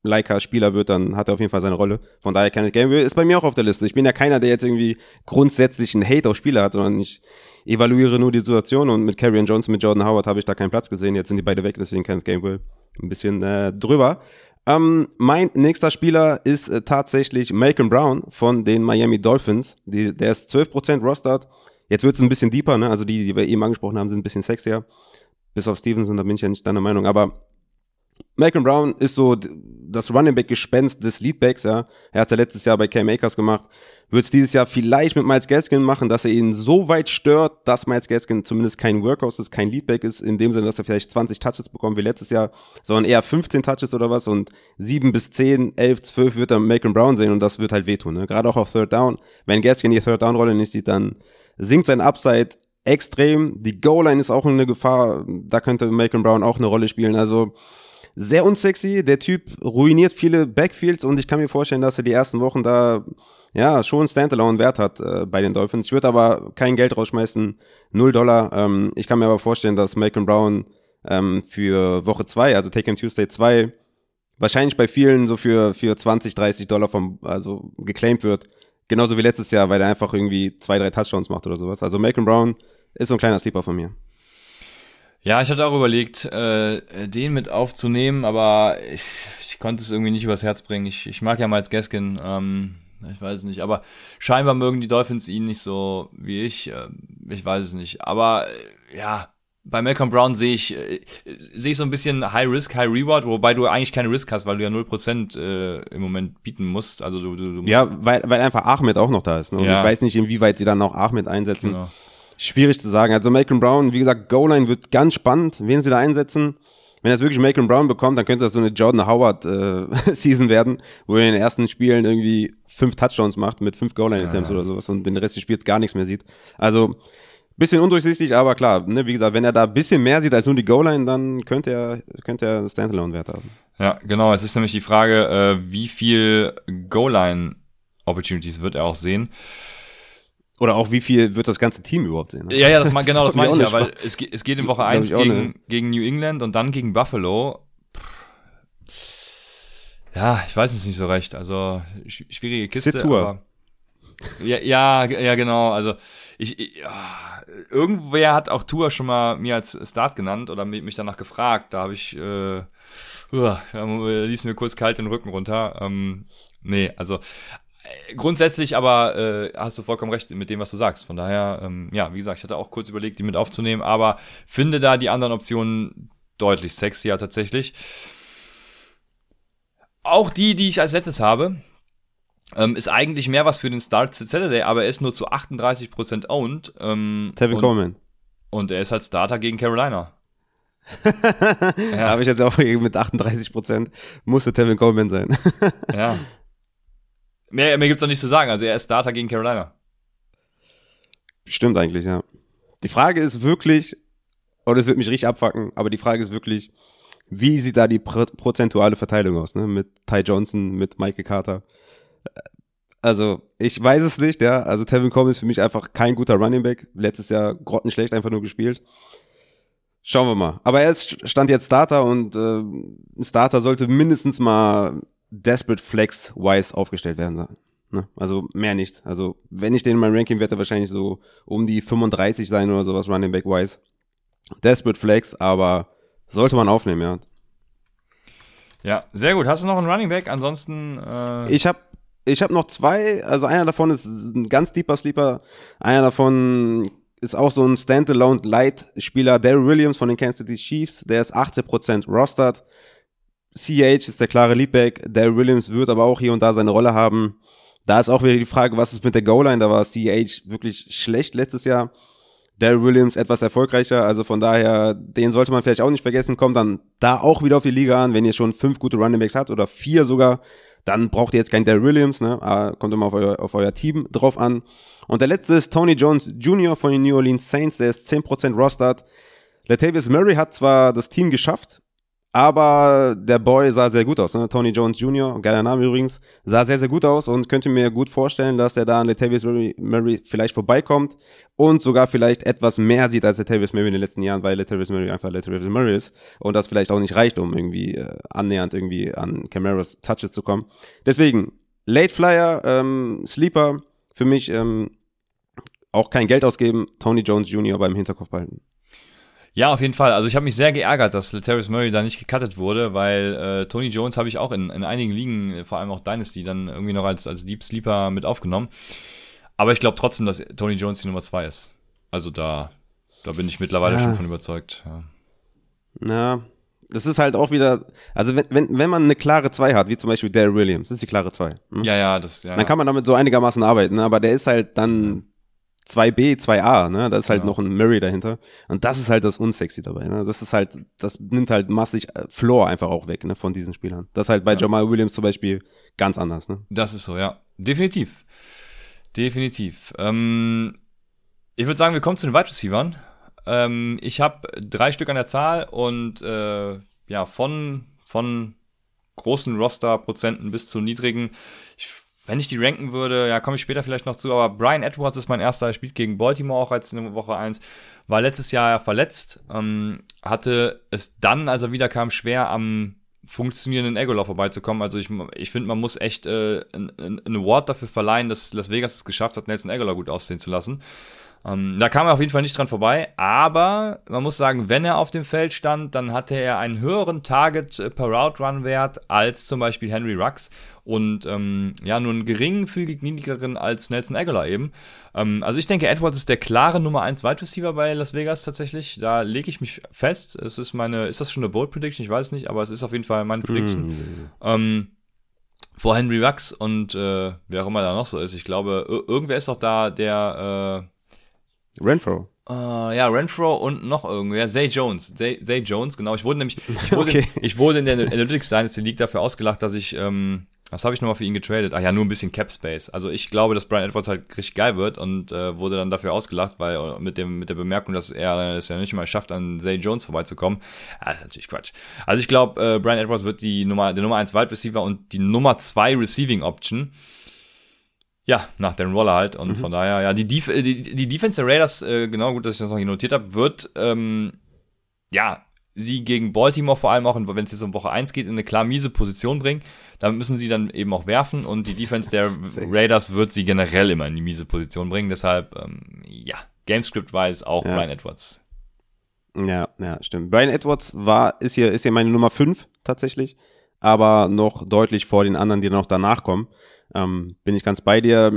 Leica Spieler wird, dann hat er auf jeden Fall seine Rolle. Von daher kann ich Game ist bei mir auch auf der Liste. Ich bin ja keiner, der jetzt irgendwie grundsätzlich einen Hate auf Spieler hat, sondern ich evaluiere nur die Situation und mit Carrion Johnson, mit Jordan Howard habe ich da keinen Platz gesehen. Jetzt sind die beide weg, deswegen kann ich Game ein bisschen äh, drüber. Ähm, mein nächster Spieler ist äh, tatsächlich Malcolm Brown von den Miami Dolphins. Die, der ist 12% Rostert. Jetzt wird es ein bisschen deeper, ne? Also die, die wir eben angesprochen haben, sind ein bisschen sexier. Bis auf Stevenson, da bin ich ja nicht deiner Meinung. Aber Malcolm Brown ist so das Running Back Gespenst des Leadbacks, ja. Er hat ja letztes Jahr bei Cam Akers gemacht. Wird es dieses Jahr vielleicht mit Miles Gaskin machen, dass er ihn so weit stört, dass Miles Gaskin zumindest kein Workhorse ist, kein Leadback ist, in dem Sinne, dass er vielleicht 20 Touches bekommt wie letztes Jahr, sondern eher 15 Touches oder was und 7 bis 10, 11, 12 wird er Malcolm Brown sehen und das wird halt wehtun, ne? Gerade auch auf Third Down. Wenn Gaskin die Third Down Rolle nicht sieht, dann sinkt sein Upside extrem. Die Goal-Line ist auch eine Gefahr. Da könnte Malcolm Brown auch eine Rolle spielen. Also sehr unsexy. Der Typ ruiniert viele Backfields und ich kann mir vorstellen, dass er die ersten Wochen da ja schon Standalone-Wert hat äh, bei den Dolphins. Ich würde aber kein Geld rausschmeißen. Null Dollar. Ähm, ich kann mir aber vorstellen, dass Malcolm Brown ähm, für Woche zwei, also Take Him Tuesday zwei, wahrscheinlich bei vielen so für, für 20, 30 Dollar vom, also geclaimed wird. Genauso wie letztes Jahr, weil er einfach irgendwie zwei, drei Touchdowns macht oder sowas. Also Malcolm Brown ist so ein kleiner Sleeper von mir. Ja, ich hatte auch überlegt, äh, den mit aufzunehmen, aber ich, ich konnte es irgendwie nicht übers Herz bringen. Ich, ich mag ja Miles Gaskin, ähm, ich weiß es nicht, aber scheinbar mögen die Dolphins ihn nicht so wie ich. Äh, ich weiß es nicht. Aber äh, ja, bei Malcolm Brown sehe ich, äh, sehe ich so ein bisschen High Risk, High Reward, wobei du eigentlich keine Risk hast, weil du ja 0% äh, im Moment bieten musst. Also du, du, du musst Ja, weil, weil einfach Ahmed auch noch da ist. Ne? Und Ja. ich weiß nicht, inwieweit sie dann auch Ahmed einsetzen. Genau. Schwierig zu sagen. Also Malcolm Brown, wie gesagt, Goal-Line wird ganz spannend, wen sie da einsetzen. Wenn das wirklich Malcolm Brown bekommt, dann könnte das so eine Jordan Howard äh, (laughs) Season werden, wo er in den ersten Spielen irgendwie fünf Touchdowns macht mit fünf Goal-Line-Attempts oder sowas und den Rest des Spiels gar nichts mehr sieht. Also bisschen undurchsichtig, aber klar, ne, wie gesagt, wenn er da ein bisschen mehr sieht als nur die Goal-Line, dann könnte er, könnte er Standalone-Wert haben. Ja, genau. Es ist nämlich die Frage, äh, wie viel Goal-Line-Opportunities wird er auch sehen. Oder auch wie viel wird das ganze Team überhaupt sehen? ne? Ja, ja, das, genau, das (laughs) glaub meine ich ja, weil es, es geht in Woche Glaub 1 ich auch gegen, gegen New England und dann gegen Buffalo. Ja, ich weiß es nicht so recht. Also sch schwierige Kiste. Sit Tour. aber- Ja, ja, ja, genau. Also ich, ich ja, irgendwer hat auch Tour schon mal mir als Start genannt oder mi- mich danach gefragt. Da habe ich äh, da ließ mir kurz kalt den Rücken runter. Ähm, nee, also äh, grundsätzlich aber äh, hast du vollkommen recht mit dem, was du sagst. Von daher, ähm, ja, wie gesagt, ich hatte auch kurz überlegt, die mit aufzunehmen, aber finde da die anderen Optionen deutlich sexier tatsächlich. Auch die, die ich als letztes habe, ähm, ist eigentlich mehr was für den Start Saturday, aber er ist nur zu 38% owned. Ähm, Tevin Coleman. und er ist halt Starter gegen Carolina. (laughs) Ja. Habe ich jetzt auch mit 38 Prozent. Musste Tevin Coleman sein. (laughs) Ja. mehr mehr gibt's noch nicht zu sagen. Also er ist Starter gegen Carolina. Stimmt eigentlich, ja. Die Frage ist wirklich, und es wird mich richtig abfacken, aber die Frage ist wirklich, wie sieht da die pro prozentuale Verteilung aus, ne? Mit Ty Johnson, mit Michael Carter. Also, ich weiß es nicht, ja. Also, Tevin Coleman ist für mich einfach kein guter Running Back. Letztes Jahr grottenschlecht einfach nur gespielt. Schauen wir mal. Aber er ist, stand jetzt Starter und äh, ein Starter sollte mindestens mal Desperate Flex-wise aufgestellt werden. Ne? Also mehr nicht. Also wenn ich den in meinem Ranking werde, er wahrscheinlich so um die 35 sein oder sowas, Running Back-wise. Desperate Flex, aber sollte man aufnehmen, ja. Ja, sehr gut. Hast du noch einen Running Back? Ansonsten. Äh, Ich habe ich habe noch zwei, also einer davon ist ein ganz deeper Sleeper, einer davon ist auch so ein Standalone Light Spieler, Daryl Williams von den Kansas City Chiefs, der ist 18% rostered. CH ist der klare Leadback, Daryl Williams wird aber auch hier und da seine Rolle haben. Da ist auch wieder die Frage, was ist mit der Goal-Line? Da war CH wirklich schlecht letztes Jahr. Daryl Williams etwas erfolgreicher, also von daher, den sollte man vielleicht auch nicht vergessen, kommt dann da auch wieder auf die Liga an, wenn ihr schon fünf gute Running Backs habt oder vier sogar, dann braucht ihr jetzt keinen Daryl Williams, ne? Ah, kommt immer auf euer, auf euer Team drauf an. Und der letzte ist Tony Jones Jr. von den New Orleans Saints, der ist 10% rostered. Latavius Murray hat zwar das Team geschafft, aber der Boy sah sehr gut aus, ne? Tony Jones Jr., geiler Name übrigens, sah sehr, sehr gut aus und könnte mir gut vorstellen, dass er da an Latavius Murray, vielleicht vorbeikommt und sogar vielleicht etwas mehr sieht als Latavius Murray in den letzten Jahren, weil Latavius Murray einfach Latavius Murray ist und das vielleicht auch nicht reicht, um irgendwie äh, annähernd irgendwie an Camaras Touches zu kommen. Deswegen, Late Flyer, ähm, Sleeper, für mich ähm, auch kein Geld ausgeben, Tony Jones Jr. beim Hinterkopf behalten. Ja, auf jeden Fall. Also ich habe mich sehr geärgert, dass Latavius Murray da nicht gecuttet wurde, weil äh, Tony Jones habe ich auch in, in einigen Ligen, vor allem auch Dynasty, dann irgendwie noch als, als Deep Sleeper mit aufgenommen. Aber ich glaube trotzdem, dass Tony Jones die Nummer zwei ist. Also da, da bin ich mittlerweile ja. schon von überzeugt. Ja. Na, das ist halt auch wieder, also wenn, wenn, wenn man eine klare 2 hat, wie zum Beispiel Daryl Williams, das ist die klare 2. Hm? Ja, ja, das, ja. Dann kann man damit so einigermaßen arbeiten, aber der ist halt dann 2b, 2a, ne? Da ist halt ja. noch ein Murray dahinter. Und das ist halt das Unsexy dabei, ne? Das ist halt, das nimmt halt massig äh, Floor einfach auch weg, ne? Von diesen Spielern. Das ist halt bei ja. Jamal Williams zum Beispiel ganz anders, ne? Das ist so, ja. Definitiv. Definitiv. Ähm, ich würde sagen, wir kommen zu den Wide Receivers. Ähm, ich habe drei Stück an der Zahl und äh, ja, von, von großen Roster-Prozenten bis zu niedrigen. Wenn ich die ranken würde, ja, komme ich später vielleicht noch zu, aber Brian Edwards ist mein erster, er spielt gegen Baltimore auch als in Woche 1, war letztes Jahr verletzt, ähm, hatte es dann, als er wiederkam, schwer am funktionierenden Egolor vorbeizukommen. Also ich, ich finde, man muss echt äh, ein, ein Award dafür verleihen, dass Las Vegas es geschafft hat, Nelson Egolor gut aussehen zu lassen. Ähm, da kam er auf jeden Fall nicht dran vorbei, aber man muss sagen, wenn er auf dem Feld stand, dann hatte er einen höheren Target äh, per Route Run Wert als zum Beispiel Henry Rux und ähm, ja, nur einen geringfügig niedrigeren als Nelson Aguilar eben. Ähm, also ich denke, Edwards ist der klare Nummer 1 Wide Receiver bei Las Vegas tatsächlich. Da lege ich mich fest. Es ist meine, ist das schon eine Bold Prediction? Ich weiß nicht, aber es ist auf jeden Fall meine Prediction. Mm. Ähm, vor Henry Rux und äh, wer auch immer da noch so ist. Ich glaube, irgendwer ist doch da, der äh, Renfro. Uh, ja, Renfro und noch irgendwer. Zay Jones. Zay, Zay Jones, genau. Ich wurde nämlich, ich (laughs) wurde, okay. ich wurde in der Analytics Dynasty League dafür ausgelacht, dass ich, ähm, was habe ich nochmal für ihn getradet? Ach ja, nur ein bisschen Cap Space. Also ich glaube, dass Brian Edwards halt richtig geil wird und äh, wurde dann dafür ausgelacht, weil äh, mit dem mit der Bemerkung, dass er es ja nicht mal schafft, an Zay Jones vorbeizukommen. Ja, das ist natürlich Quatsch. Also ich glaube, äh, Brian Edwards wird die Nummer, der Nummer 1 Wide Receiver und die Nummer 2 Receiving Option. Ja, nach den Roller halt. Und mhm. von daher, ja, die, Def die, die Defense der Raiders, äh, genau gut, dass ich das noch hier notiert habe, wird, ähm, ja, sie gegen Baltimore vor allem auch, wenn es jetzt um Woche 1 geht, in eine klar miese Position bringen. Damit müssen sie dann eben auch werfen und die Defense der (laughs) Raiders wird sie generell immer in die miese Position bringen. Deshalb, ähm, ja, Gamescript-wise auch ja. Brian Edwards. Ja, ja, stimmt. Brian Edwards war, ist hier, ist hier meine Nummer 5 tatsächlich, aber noch deutlich vor den anderen, die noch danach kommen. Ähm, bin ich ganz bei dir.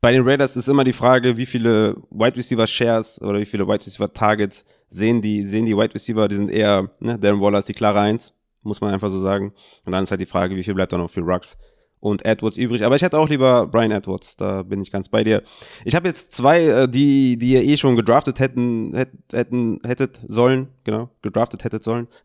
Bei den Raiders ist immer die Frage, wie viele Wide Receiver Shares oder wie viele Wide Receiver Targets sehen die, sehen die Wide Receiver, die sind eher, ne, Darren Waller ist die klare Eins, muss man einfach so sagen. Und dann ist halt die Frage, wie viel bleibt da noch für Rux und Edwards übrig. Aber ich hätte auch lieber Brian Edwards, da bin ich ganz bei dir. Ich habe jetzt zwei, äh, die, die ihr eh schon gedraftet hätten, hätten, hättet sollen, genau, gedraftet hättet sollen. (laughs)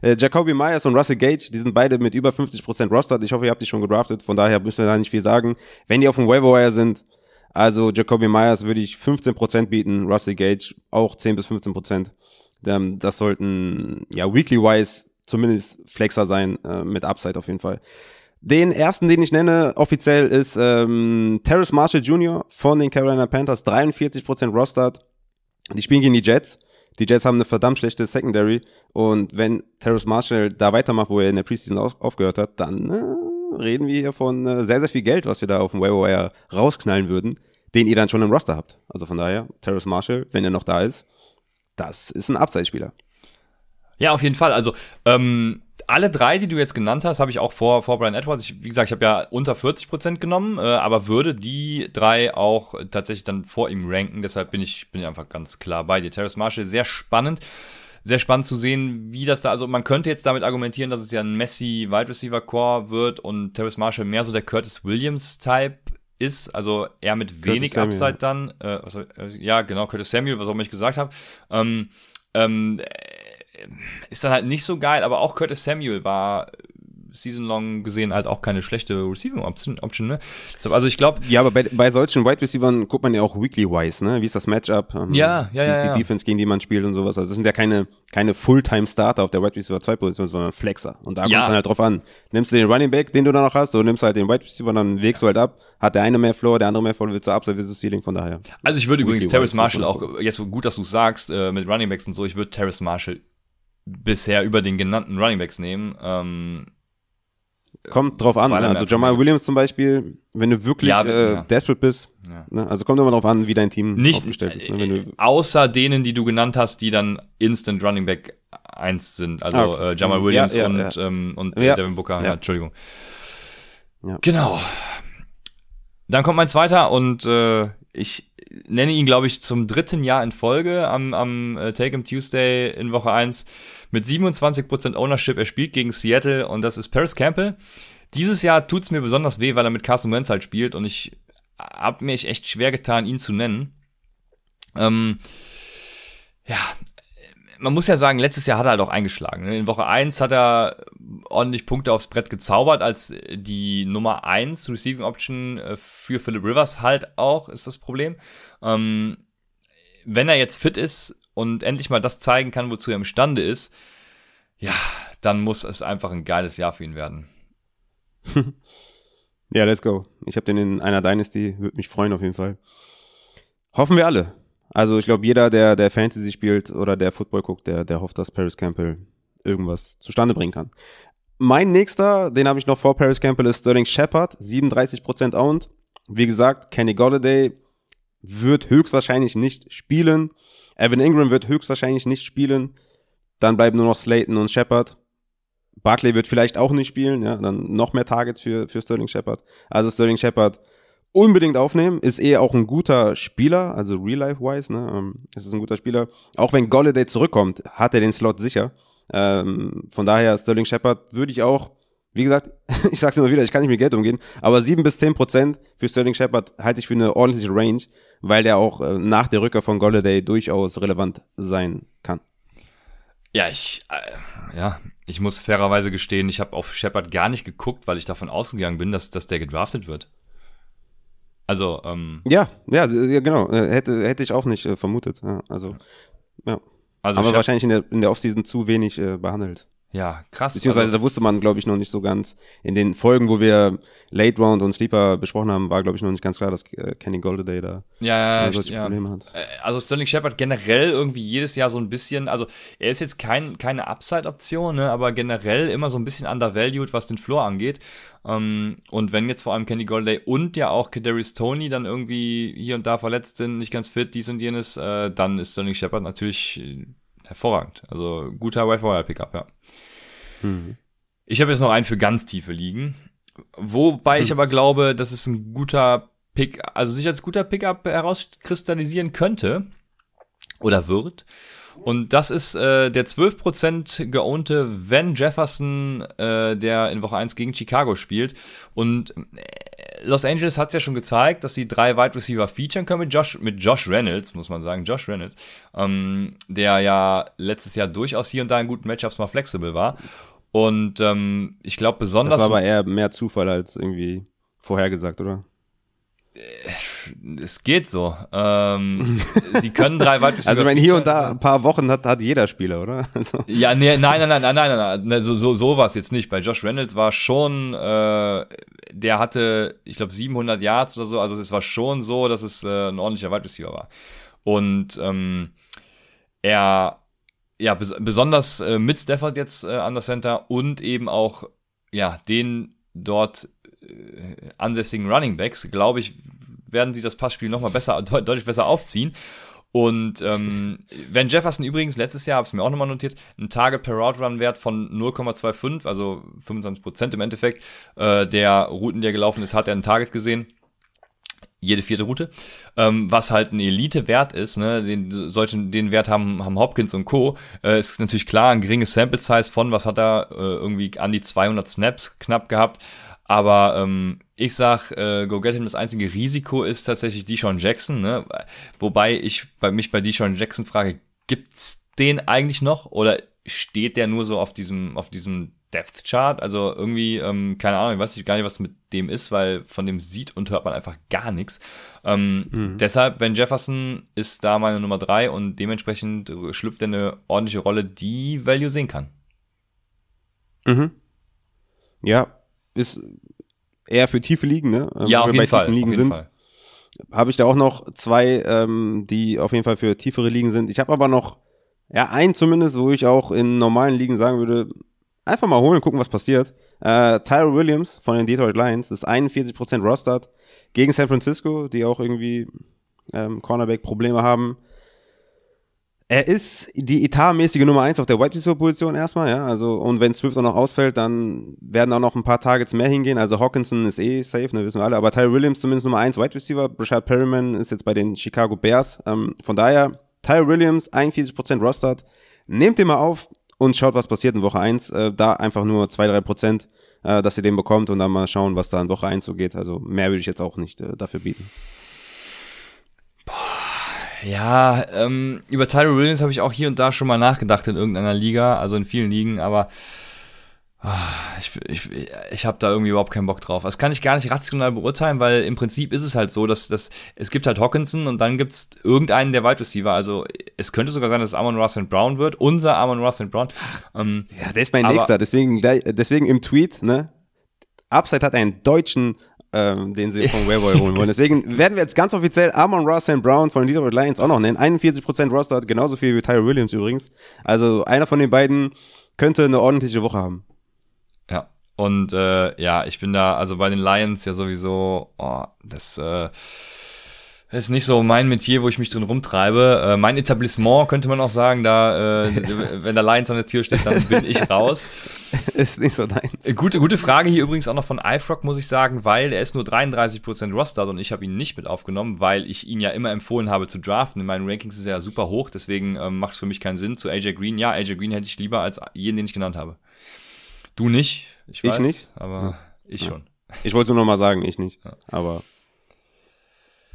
Äh, Jacoby Myers und Russell Gage, die sind beide mit über 50% rostered. Ich hoffe, ihr habt die schon gedraftet, von daher müsst ihr da nicht viel sagen. Wenn die auf dem Waiver sind, also Jacoby Myers würde ich 15% bieten, Russell Gage auch 10 bis 15%. Ähm, das sollten, ja, weekly-wise zumindest Flexer sein, äh, mit Upside auf jeden Fall. Den ersten, den ich nenne, offiziell ist ähm, Terrace Marshall Jr. von den Carolina Panthers, 43% rostered. Die spielen gegen die Jets. Die Jets haben eine verdammt schlechte Secondary und wenn Terrace Marshall da weitermacht, wo er in der Preseason auf, aufgehört hat, dann äh, reden wir hier von äh, sehr, sehr viel Geld, was wir da auf dem Waiver rausknallen würden, den ihr dann schon im Roster habt. Also von daher, Terrace Marshall, wenn er noch da ist, das ist ein Upside-Spieler. Ja, auf jeden Fall. Also, ähm, alle drei, die du jetzt genannt hast, habe ich auch vor, vor Brian Edwards. Ich, wie gesagt, ich habe ja unter 40 Prozent genommen, äh, aber würde die drei auch tatsächlich dann vor ihm ranken. Deshalb bin ich, bin ich einfach ganz klar bei dir. Terrace Marshall, sehr spannend. Sehr spannend zu sehen, wie das da, also man könnte jetzt damit argumentieren, dass es ja ein Messi Wide Receiver Core wird und Terrace Marshall mehr so der Curtis Williams Type ist, also eher mit wenig Curtis Upside Samuel. dann, äh, also, äh, ja genau, Curtis Samuel, was auch immer ich gesagt habe. Ähm, ähm, ist dann halt nicht so geil, aber auch Curtis Samuel war season-long gesehen halt auch keine schlechte Receiving Option, Option ne? Deshalb, also ich glaube. Ja, aber bei, bei solchen Wide Receivers guckt man ja auch weekly-wise, ne? Wie ist das Matchup? Ähm, ja, ja, Wie ist die ja. Defense, gegen die man spielt und sowas? Also, das sind ja keine, keine Fulltime-Starter auf der Wide Receiver 2 Position, sondern Flexer. Und da kommt es dann halt drauf an. Nimmst du den Running Back, den du da noch hast, oder nimmst halt den Wide Receiver, dann wägst du halt ab. Hat der eine mehr Floor, der andere mehr Floor, willst du Upside, willst du Ceiling, von daher. Also ich würde übrigens Terrace Marshall auch, jetzt gut, dass du sagst, äh, mit Running Backs und so, ich würde Terrace Marshall bisher über den genannten Running Backs nehmen. Ähm, Kommt drauf an. Also Jamal Williams zum Beispiel, wenn du wirklich ja, äh, ja. desperate bist. Ja. Ne? Also kommt immer drauf an, wie dein Team Nicht, aufgestellt ist. Ne? Du, außer denen, die du genannt hast, die dann Instant Running Back 1 sind. Also ah, okay. äh, Jamal Williams und, ähm, und Devin Booker. Entschuldigung. Genau. Dann kommt mein zweiter und äh, ich nenne ihn, glaube ich, zum dritten Jahr in Folge am, am äh, Take Him Tuesday in Woche 1 mit 27% Ownership. Er spielt gegen Seattle und das ist Paris Campbell. Dieses Jahr tut es mir besonders weh, weil er mit Carson Wentz halt spielt und ich habe mir echt schwer getan, ihn zu nennen. Ähm, ja, man muss ja sagen, letztes Jahr hat er halt auch eingeschlagen. Ne? In Woche 1 hat er ordentlich Punkte aufs Brett gezaubert, als die Nummer 1 Receiving Option äh, für Philip Rivers halt auch, ist das Problem. Ähm, wenn er jetzt fit ist und endlich mal das zeigen kann, wozu er imstande ist, ja, dann muss es einfach ein geiles Jahr für ihn werden. (laughs) ja, let's go. Ich habe den in einer Dynasty, würde mich freuen auf jeden Fall. Hoffen wir alle. Also ich glaube, jeder, der, der Fantasy spielt oder der Football guckt, der, der hofft, dass Paris Campbell irgendwas zustande bringen kann. Mein nächster, den habe ich noch vor Paris Campbell, ist Sterling Shepard, 37% owned. Wie gesagt, Kenny Golladay wird höchstwahrscheinlich nicht spielen. Evan Ingram wird höchstwahrscheinlich nicht spielen. Dann bleiben nur noch Slayton und Shepard. Barkley wird vielleicht auch nicht spielen, ja, dann noch mehr Targets für, für Sterling Shepard. Also Sterling Shepard unbedingt aufnehmen, ist eh auch ein guter Spieler, also real-life-wise, ne, ähm, ist es ein guter Spieler. Auch wenn Golladay zurückkommt, hat er den Slot sicher. Ähm, von daher, Sterling Shepard würde ich auch, wie gesagt, (laughs) ich sag's immer wieder, ich kann nicht mit Geld umgehen, aber sieben bis zehn Prozent für Sterling Shepard halte ich für eine ordentliche Range weil der auch äh, nach der Rückkehr von Golladay durchaus relevant sein kann. Ja, ich, äh, ja, ich muss fairerweise gestehen, ich habe auf Shepard gar nicht geguckt, weil ich davon ausgegangen bin, dass, dass der gedraftet wird. Also, ähm. Ja, ja, ja genau. Äh, hätte, hätte ich auch nicht äh, vermutet. Ja, also, ja. Also Aber wahrscheinlich in der, in der Offseason zu wenig äh, behandelt. Ja, krass. Beziehungsweise also, da wusste man, glaube ich, noch nicht so ganz. In den Folgen, wo wir Late Round und Sleeper besprochen haben, war, glaube ich, noch nicht ganz klar, dass äh, Kenny Goldaday da ja, ja, solche ja. Probleme hat. Äh, also Sterling Shepard generell irgendwie jedes Jahr so ein bisschen, also er ist jetzt kein, keine Upside-Option, ne, aber generell immer so ein bisschen undervalued, was den Floor angeht. Um, ähm, und wenn jetzt vor allem Kenny Goldaday und ja auch Kadarius Tony dann irgendwie hier und da verletzt sind, nicht ganz fit, dies und jenes, äh, dann ist Sterling Shepard natürlich hervorragend. Also guter Wi-Fi-Pickup, ja. Mhm. Ich habe jetzt noch einen für ganz tiefe Ligen. Wobei mhm. ich aber glaube, dass es ein guter Pick, also sich als guter Pickup herauskristallisieren könnte oder wird. Und das ist äh, der 12% geownte Van Jefferson, äh, der in Woche 1 gegen Chicago spielt. Und äh, Los Angeles hat es ja schon gezeigt, dass sie drei Wide Receiver featuren können mit Josh, mit Josh Reynolds, muss man sagen, Josh Reynolds, ähm, der ja letztes Jahr durchaus hier und da in guten Matchups mal flexibel war. Und ähm, ich glaube besonders. Das war aber eher mehr Zufall als irgendwie vorhergesagt, oder? es geht so. Ähm, (laughs) sie können drei Wide Also, wenn hier und da ein paar Wochen hat, hat jeder Spieler, oder? (laughs) Also. Ja, nee, nein, nein, nein, nein, nein, nein, nein, so, so, so war es jetzt nicht. Bei Josh Reynolds war schon, äh, der hatte, ich glaube, 700 Yards oder so. Also, es war schon so, dass es äh, ein ordentlicher Wide Receiver war. Und ähm, er, ja, bes besonders äh, mit Stafford jetzt äh, an der Center und eben auch, ja, den dort äh, ansässigen Running Backs, glaube ich, werden sie das Passspiel nochmal besser, (laughs) deutlich besser aufziehen. Und ähm, Van Jefferson übrigens letztes Jahr, habe es mir auch nochmal notiert, ein Target per Route Run Wert von 0,25, also 25 Prozent im Endeffekt. Äh, der Routen, der gelaufen ist, hat er ein Target gesehen jede vierte Route, ähm, was halt ein Elite-Wert ist, ne, den, solchen, den Wert haben, haben Hopkins und Co., äh, ist natürlich klar, ein geringes Sample-Size von, was hat er, äh, irgendwie an die 200 Snaps knapp gehabt, aber ähm, ich sag, äh, Go Get Him, das einzige Risiko ist tatsächlich Deshaun Jackson, ne? wobei ich bei mich bei Deshaun Jackson frage, gibt's den eigentlich noch oder steht der nur so auf diesem, auf diesem Depth Chart? Also irgendwie, ähm, keine Ahnung, ich weiß gar nicht, was mit dem ist, weil von dem sieht und hört man einfach gar nichts. Ähm, mhm. Deshalb, wenn Jefferson ist da meine Nummer drei und dementsprechend schlüpft er eine ordentliche Rolle, die Value sehen kann. Mhm. Ja, ist eher für tiefe Ligen, ne? Ähm, ja, auf jeden, Fall, Ligen auf jeden Fall. Habe ich da auch noch zwei, ähm, die auf jeden Fall für tiefere Ligen sind. Ich habe aber noch, ja, einen zumindest, wo ich auch in normalen Ligen sagen würde, einfach mal holen, gucken, was passiert. Äh, Tyler Williams von den Detroit Lions ist 41% Rostert gegen San Francisco, die auch irgendwie ähm, Cornerback-Probleme haben. Er ist die etatmäßige Nummer 1 auf der Wide Receiver Position erstmal, ja. Also, und wenn Swift auch noch ausfällt, dann werden auch noch ein paar Targets mehr hingehen. Also Hawkinson ist eh safe, ne, wissen wir alle. Aber Tyler Williams zumindest Nummer 1 Wide Receiver. Brashad Perryman ist jetzt bei den Chicago Bears. Ähm, von daher, Tyler Williams, 41% Rostert. Nehmt den mal auf und schaut, was passiert in Woche 1. Äh, da einfach nur 2-3%, äh, dass ihr den bekommt und dann mal schauen, was da in Woche 1 so geht. Also mehr würde ich jetzt auch nicht äh, dafür bieten. Ja, ähm, über Tyler Williams habe ich auch hier und da schon mal nachgedacht in irgendeiner Liga, also in vielen Ligen, aber ah, ich, ich, ich habe da irgendwie überhaupt keinen Bock drauf. Das kann ich gar nicht rational beurteilen, weil im Prinzip ist es halt so, dass, dass es gibt halt Hawkinson und dann gibt es irgendeinen der Wide Receiver. Also es könnte sogar sein, dass es Amon Russell Brown wird, unser Amon Russell Brown. Ähm, ja, der ist mein aber, nächster, deswegen, deswegen im Tweet, ne? Upside hat einen deutschen ähm, den sie von (laughs) Wayboy holen wollen. Deswegen werden wir jetzt ganz offiziell Amon Ross and Brown von den Detroit Lions auch noch nennen. 41% Roster hat genauso viel wie Tyler Williams übrigens. Also einer von den beiden könnte eine ordentliche Woche haben. Ja. Und äh, ja, ich bin da, also bei den Lions ja sowieso, oh, das äh, ist nicht so mein Metier, wo ich mich drin rumtreibe. Äh, mein Etablissement könnte man auch sagen, da, äh, (laughs) wenn der Lions an der Tür steht, dann bin ich raus. (laughs) (laughs) ist nicht so dein. Äh, gute, gute Frage hier übrigens auch noch von iFrog, muss ich sagen, weil er ist nur 33% Roster und ich habe ihn nicht mit aufgenommen, weil ich ihn ja immer empfohlen habe zu draften. In meinen Rankings ist er ja super hoch, deswegen ähm, macht es für mich keinen Sinn. Zu AJ Green, ja, AJ Green hätte ich lieber als jeden, den ich genannt habe. Du nicht, ich weiß, ich nicht. aber ja. ich schon. Ich wollte nur noch mal sagen, ich nicht. Ja. Aber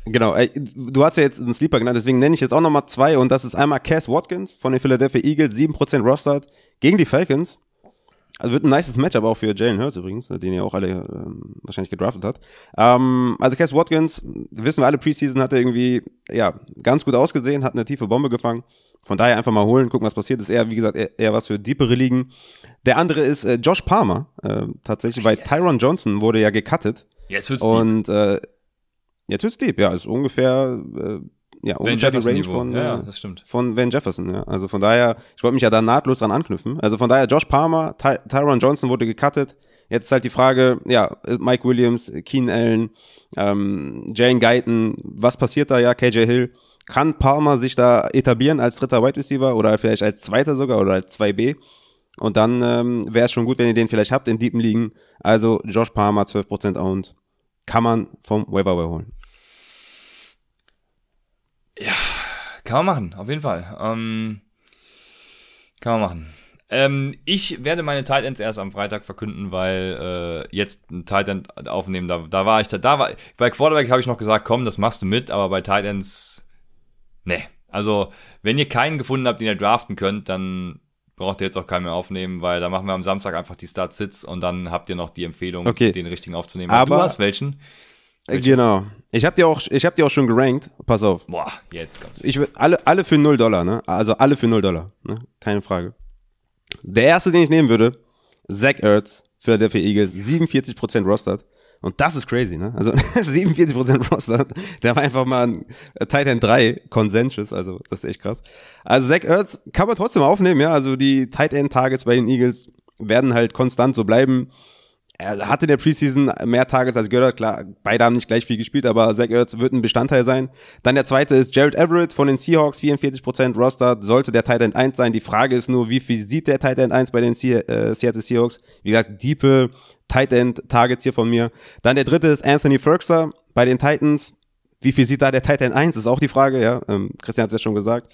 Genau, du hast ja jetzt einen Sleeper genannt, deswegen nenne ich jetzt auch nochmal zwei und das ist einmal Cass Watkins von den Philadelphia Eagles, 7% Rostered gegen die Falcons. Also wird ein nices Matchup auch für Jalen Hurts übrigens, den ihr auch alle ähm, wahrscheinlich gedraftet hat. Ähm, also Cass Watkins, wissen wir alle, Preseason hat er irgendwie, ja, ganz gut ausgesehen, hat eine tiefe Bombe gefangen. Von daher einfach mal holen, gucken, was passiert. Ist eher, wie gesagt, eher, eher was für deepere Ligen. Der andere ist äh, Josh Palmer, äh, tatsächlich, weil Tyron Johnson wurde ja gecuttet. Jetzt wird's Und äh, Jetzt wird's deep, ja, ist ungefähr, äh, ja, Van ungefähr die Range von, ja, äh, das stimmt. von Van Jefferson, ja. Also von daher, ich wollte mich ja da nahtlos dran anknüpfen. Also von daher, Josh Palmer, Ty Tyron Johnson wurde gecuttet. Jetzt ist halt die Frage, ja, Mike Williams, Keen Allen, ähm, Jane Guyton, was passiert da ja, KJ Hill? Kann Palmer sich da etablieren als dritter Wide Receiver oder vielleicht als zweiter sogar oder als 2B? Und dann ähm, wäre es schon gut, wenn ihr den vielleicht habt in deepen Ligen. Also Josh Palmer, 12% owned kann man vom Waiver holen. Ja, kann man machen, auf jeden Fall. Ähm, kann man machen. Ähm, ich werde meine Tight Ends erst am Freitag verkünden, weil äh, jetzt ein Tight End aufnehmen, da, da war ich, da, da war, bei Quarterback habe ich noch gesagt, komm, das machst du mit, aber bei Tight Ends, ne. Also, wenn ihr keinen gefunden habt, den ihr draften könnt, dann braucht ihr jetzt auch keinen mehr aufnehmen, weil da machen wir am Samstag einfach die Start-Sits und dann habt ihr noch die Empfehlung, okay. den richtigen aufzunehmen. Aber du hast welchen? Äh, welchen? Genau. Ich habe die auch, ich habe die auch schon gerankt. Pass auf. Boah, jetzt kommt's. Ich alle, alle für 0 Dollar, ne? Also alle für 0 Dollar, ne? Keine Frage. Der erste, den ich nehmen würde, Zach Ertz, Philadelphia Eagles, 47% Rostert. Und das ist crazy, ne? Also (laughs) 47% Roster. Der war einfach mal ein Titan 3 Consensus, also das ist echt krass. Also Zach Ertz kann man trotzdem aufnehmen, ja. Also die Tight End Targets bei den Eagles werden halt konstant so bleiben. Er hatte in der Preseason mehr Tages als Goddard. Klar, beide haben nicht gleich viel gespielt, aber Zach Ertz wird ein Bestandteil sein. Dann der zweite ist Jared Everett von den Seahawks, 44% Roster. Sollte der Tight End 1 sein. Die Frage ist nur, wie viel sieht der Tight End 1 bei den äh, Seattle Seahawks? Wie gesagt, diepe Tight End Targets hier von mir. Dann der dritte ist Anthony Ferguson bei den Titans. Wie viel sieht da der Tight End 1? Ist auch die Frage, ja. Ähm, Christian hat es ja schon gesagt.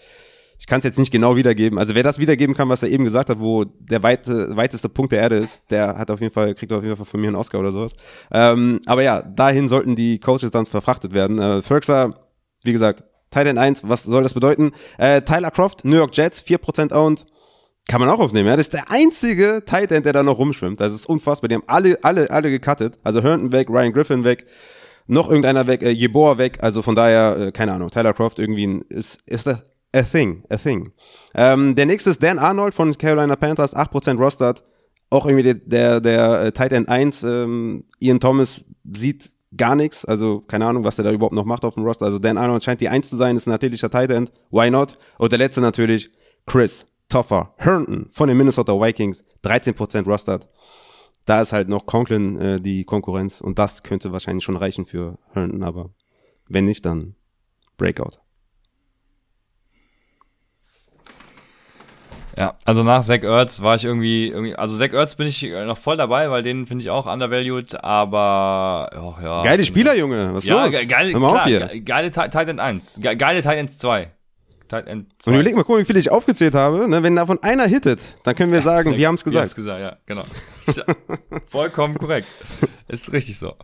Ich kann es jetzt nicht genau wiedergeben. Also wer das wiedergeben kann, was er eben gesagt hat, wo der weite, weiteste Punkt der Erde ist, der hat auf jeden Fall, kriegt auf jeden Fall von mir einen Oscar oder sowas. Ähm, aber ja, dahin sollten die Coaches dann verfrachtet werden. Äh, Ferguson, wie gesagt, Tight End 1, was soll das bedeuten? Äh, Tyler Croft, New York Jets, 4% owned. Kann man auch aufnehmen, ja. Das ist der einzige Tight End, der da noch rumschwimmt. Das ist unfassbar. Die haben alle, alle, alle gecuttet. Also Herndon weg, Ryan Griffin weg, noch irgendeiner weg, äh, Jeboa weg. Also von daher, äh, keine Ahnung, Tyler Croft irgendwie ein, ist, ist das a thing, a thing. Ähm, der nächste ist Dan Arnold von Carolina Panthers, 8% rostered. Auch irgendwie der, der, der äh, Tight End 1, ähm, Ian Thomas sieht gar nichts, also keine Ahnung, was er da überhaupt noch macht auf dem Roster. Also Dan Arnold scheint die 1 zu sein, ist ein athletischer Tight End, why not? Und der letzte natürlich, Chris Toffer Herndon von den Minnesota Vikings, 13% rostered. Da ist halt noch Conklin äh, die Konkurrenz und das könnte wahrscheinlich schon reichen für Herndon, aber wenn nicht, dann Breakout. Ja, also nach Zach Ertz war ich irgendwie, irgendwie also Zach Ertz bin ich noch voll dabei, weil den finde ich auch undervalued, aber oh, ja. Geile Spieler, Junge, was ja, los? Ge geile, Hör mal klar, auf hier. ge geile Ti- Tight End 1, ge geile Tight End 2. Tight End 2. Und überleg mal, guck wie viele ich aufgezählt habe. Ne? Wenn davon einer hittet, dann können wir sagen, wir haben es Wir haben's gesagt. gesagt, ja, genau. Ja, (laughs) Vollkommen korrekt. Ist richtig so.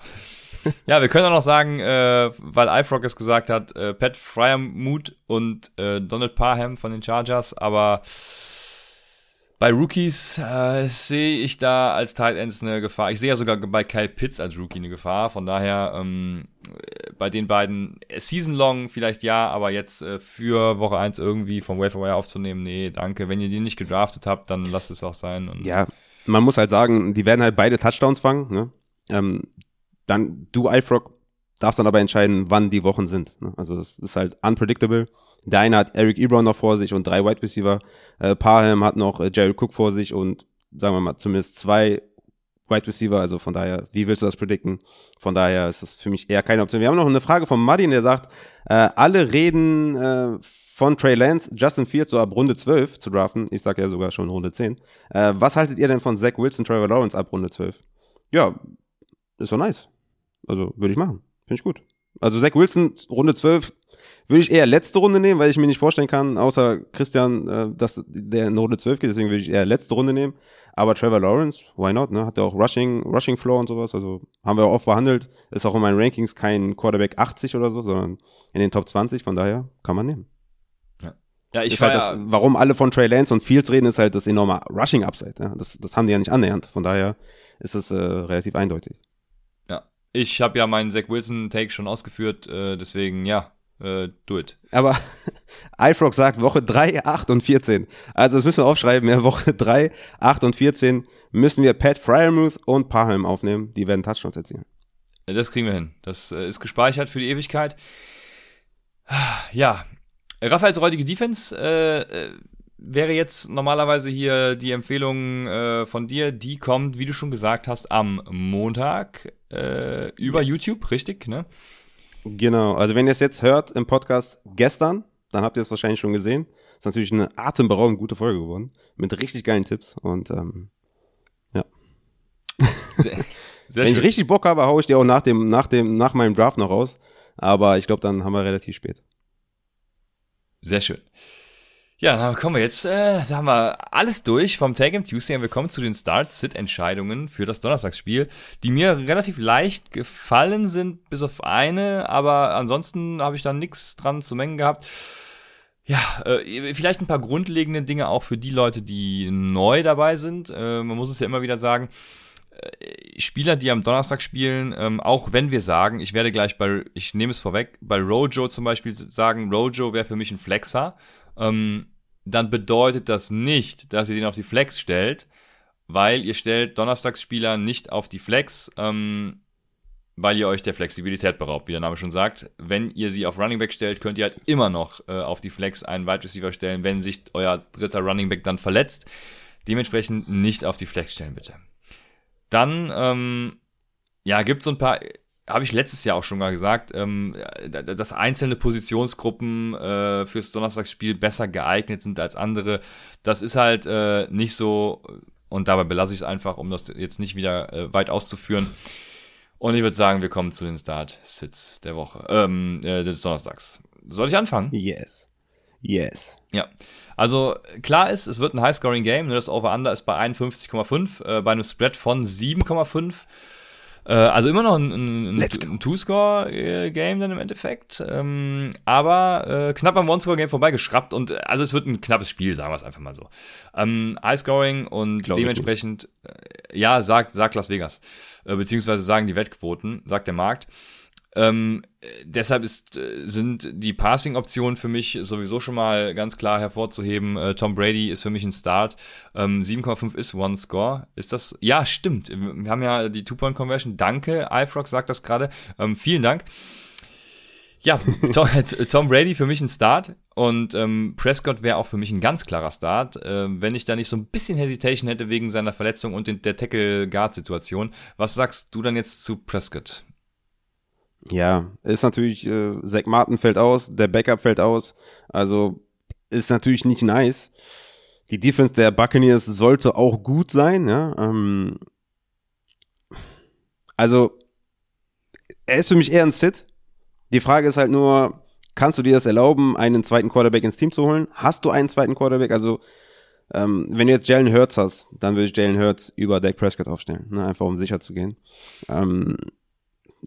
Ja, wir können auch noch sagen, äh, weil iFrog es gesagt hat, äh, Pat Fryermuth und äh, Donald Parham von den Chargers, aber bei Rookies äh, sehe ich da als Tight Ends eine Gefahr. Ich sehe ja sogar bei Kyle Pitts als Rookie eine Gefahr. Von daher ähm, äh, bei den beiden äh, Season Long vielleicht ja, aber jetzt äh, für Woche 1 irgendwie vom Waiver Wire aufzunehmen, nee, danke. Wenn ihr die nicht gedraftet habt, dann lasst es auch sein. Ja, man muss halt sagen, die werden halt beide Touchdowns fangen. Ne? Ähm, dann du, iFrog, darfst dann aber entscheiden, wann die Wochen sind. Ne? Also das ist halt unpredictable. Der eine hat Eric Ebron noch vor sich und drei Wide Receiver. Äh, Parham hat noch äh, Jared Cook vor sich und sagen wir mal zumindest zwei Wide Receiver. Also von daher, wie willst du das predikten? Von daher ist das für mich eher keine Option. Wir haben noch eine Frage von Martin, der sagt, äh, alle reden äh, von Trey Lance, Justin Fields so ab Runde 12 zu draften. Ich sag ja sogar schon Runde 10. Äh, was haltet ihr denn von Zach Wilson, Trevor Lawrence ab Runde 12? Ja, ist doch nice. Also würde ich machen. Finde ich gut. Also Zach Wilson, Runde 12, würde ich eher letzte Runde nehmen, weil ich mir nicht vorstellen kann, außer Christian, äh, dass der in Runde 12 geht, deswegen würde ich eher letzte Runde nehmen. Aber Trevor Lawrence, why not, ne? Hat ja auch Rushing, Rushing Floor und sowas, also haben wir auch oft behandelt. Ist auch in meinen Rankings kein Quarterback 80 oder so, sondern in den Top 20, von daher kann man nehmen. ja ich Ist halt das, warum alle von Trey Lance und Fields reden, ist halt das enorme Rushing Upside. Ja? Das, das haben die ja nicht annähernd. Von daher ist es äh, relativ eindeutig. Ich habe ja meinen Zach Wilson Take schon ausgeführt, äh, deswegen ja, äh, do it. Aber (laughs) iFrog sagt Woche 3, 8 und 14. Also das müssen wir aufschreiben. Ja, Woche (laughs) 3, 8 und 14 müssen wir Pat Fryermuth und Parham aufnehmen. Die werden Touchdowns erzielen. Ja, Das kriegen wir hin. Das äh, ist gespeichert für die Ewigkeit. (sighs) Ja, Raphaels räudige Defense äh, äh, wäre jetzt normalerweise hier die Empfehlung äh, von dir. Die kommt, wie du schon gesagt hast, am Montag äh, über Yes. YouTube, richtig? Ne? Genau. Also wenn ihr es jetzt hört im Podcast gestern, dann habt ihr es wahrscheinlich schon gesehen. Ist natürlich eine atemberaubend gute Folge geworden. Mit richtig geilen Tipps. Und ähm, Sehr, (laughs) sehr wenn ich schön. richtig Bock habe, haue ich die auch nach, dem, nach, dem, nach meinem Draft noch raus. Aber ich glaube, dann haben wir relativ spät. Sehr schön. Ja, dann kommen wir jetzt, äh, da haben wir alles durch vom Take Game Tuesday und wir kommen zu den Start-Sit-Entscheidungen für das Donnerstagsspiel, die mir relativ leicht gefallen sind, bis auf eine, aber ansonsten habe ich da nichts dran zu mengen gehabt. Ja, äh, vielleicht ein paar grundlegende Dinge auch für die Leute, die neu dabei sind. Äh, man muss es ja immer wieder sagen, äh, Spieler, die am Donnerstag spielen, ähm, auch wenn wir sagen, ich werde gleich bei, ich nehme es vorweg, bei Rojo zum Beispiel sagen, Rojo wäre für mich ein Flexer, ähm, dann bedeutet das nicht, dass ihr den auf die Flex stellt, weil ihr stellt Donnerstagsspieler nicht auf die Flex, ähm, weil ihr euch der Flexibilität beraubt, wie der Name schon sagt. Wenn ihr sie auf Running Back stellt, könnt ihr halt immer noch äh, auf die Flex einen Wide Receiver stellen, wenn sich euer dritter Running Back dann verletzt. Dementsprechend nicht auf die Flex stellen, bitte. Dann, ähm, ja, gibt es so ein paar, habe ich letztes Jahr auch schon mal gesagt, ähm, dass einzelne Positionsgruppen äh, fürs Donnerstagsspiel besser geeignet sind als andere. Das ist halt äh, nicht so, und dabei belasse ich es einfach, um das jetzt nicht wieder äh, weit auszuführen. Und ich würde sagen, wir kommen zu den Start-Sits der Woche, ähm, äh, des Donnerstags. Soll ich anfangen? Yes. Yes. Ja. Also klar ist, es wird ein High-Scoring-Game. Ne? Das Over-Under ist bei 51,5, äh, bei einem Spread von 7,5. Äh, also immer noch ein, ein, ein Two-Score-Game dann im Endeffekt. Ähm, aber äh, knapp am One-Score-Game vorbeigeschraubt. Und äh, also es wird ein knappes Spiel, sagen wir es einfach mal so. Ähm, High-Scoring und Glaub dementsprechend, äh, ja, sagt, sagt Las Vegas. Äh, beziehungsweise sagen die Wettquoten, sagt der Markt. Ähm, deshalb ist, äh, sind die Passing-Optionen für mich sowieso schon mal ganz klar hervorzuheben. Äh, Tom Brady ist für mich ein Start. Ähm, 7,5 ist One Score. Ist das? Ja, stimmt. Wir haben ja die Two-Point-Conversion. Danke, iFrog sagt das gerade. Ähm, vielen Dank. Ja, (laughs) Tom, Tom, Brady für mich ein Start und ähm, Prescott wäre auch für mich ein ganz klarer Start, äh, wenn ich da nicht so ein bisschen Hesitation hätte wegen seiner Verletzung und den, der Tackle-Guard-Situation. Was sagst du dann jetzt zu Prescott? Ja, ist natürlich, äh, Zach Martin fällt aus, der Backup fällt aus. Also ist natürlich nicht nice. Die Defense der Buccaneers sollte auch gut sein, ja. Ähm, also, er ist für mich eher ein Sit. Die Frage ist halt nur, kannst du dir das erlauben, einen zweiten Quarterback ins Team zu holen? Hast du einen zweiten Quarterback? Also, ähm, wenn du jetzt Jalen Hurts hast, dann würde ich Jalen Hurts über Dak Prescott aufstellen, ne? einfach um sicher zu gehen. Ähm,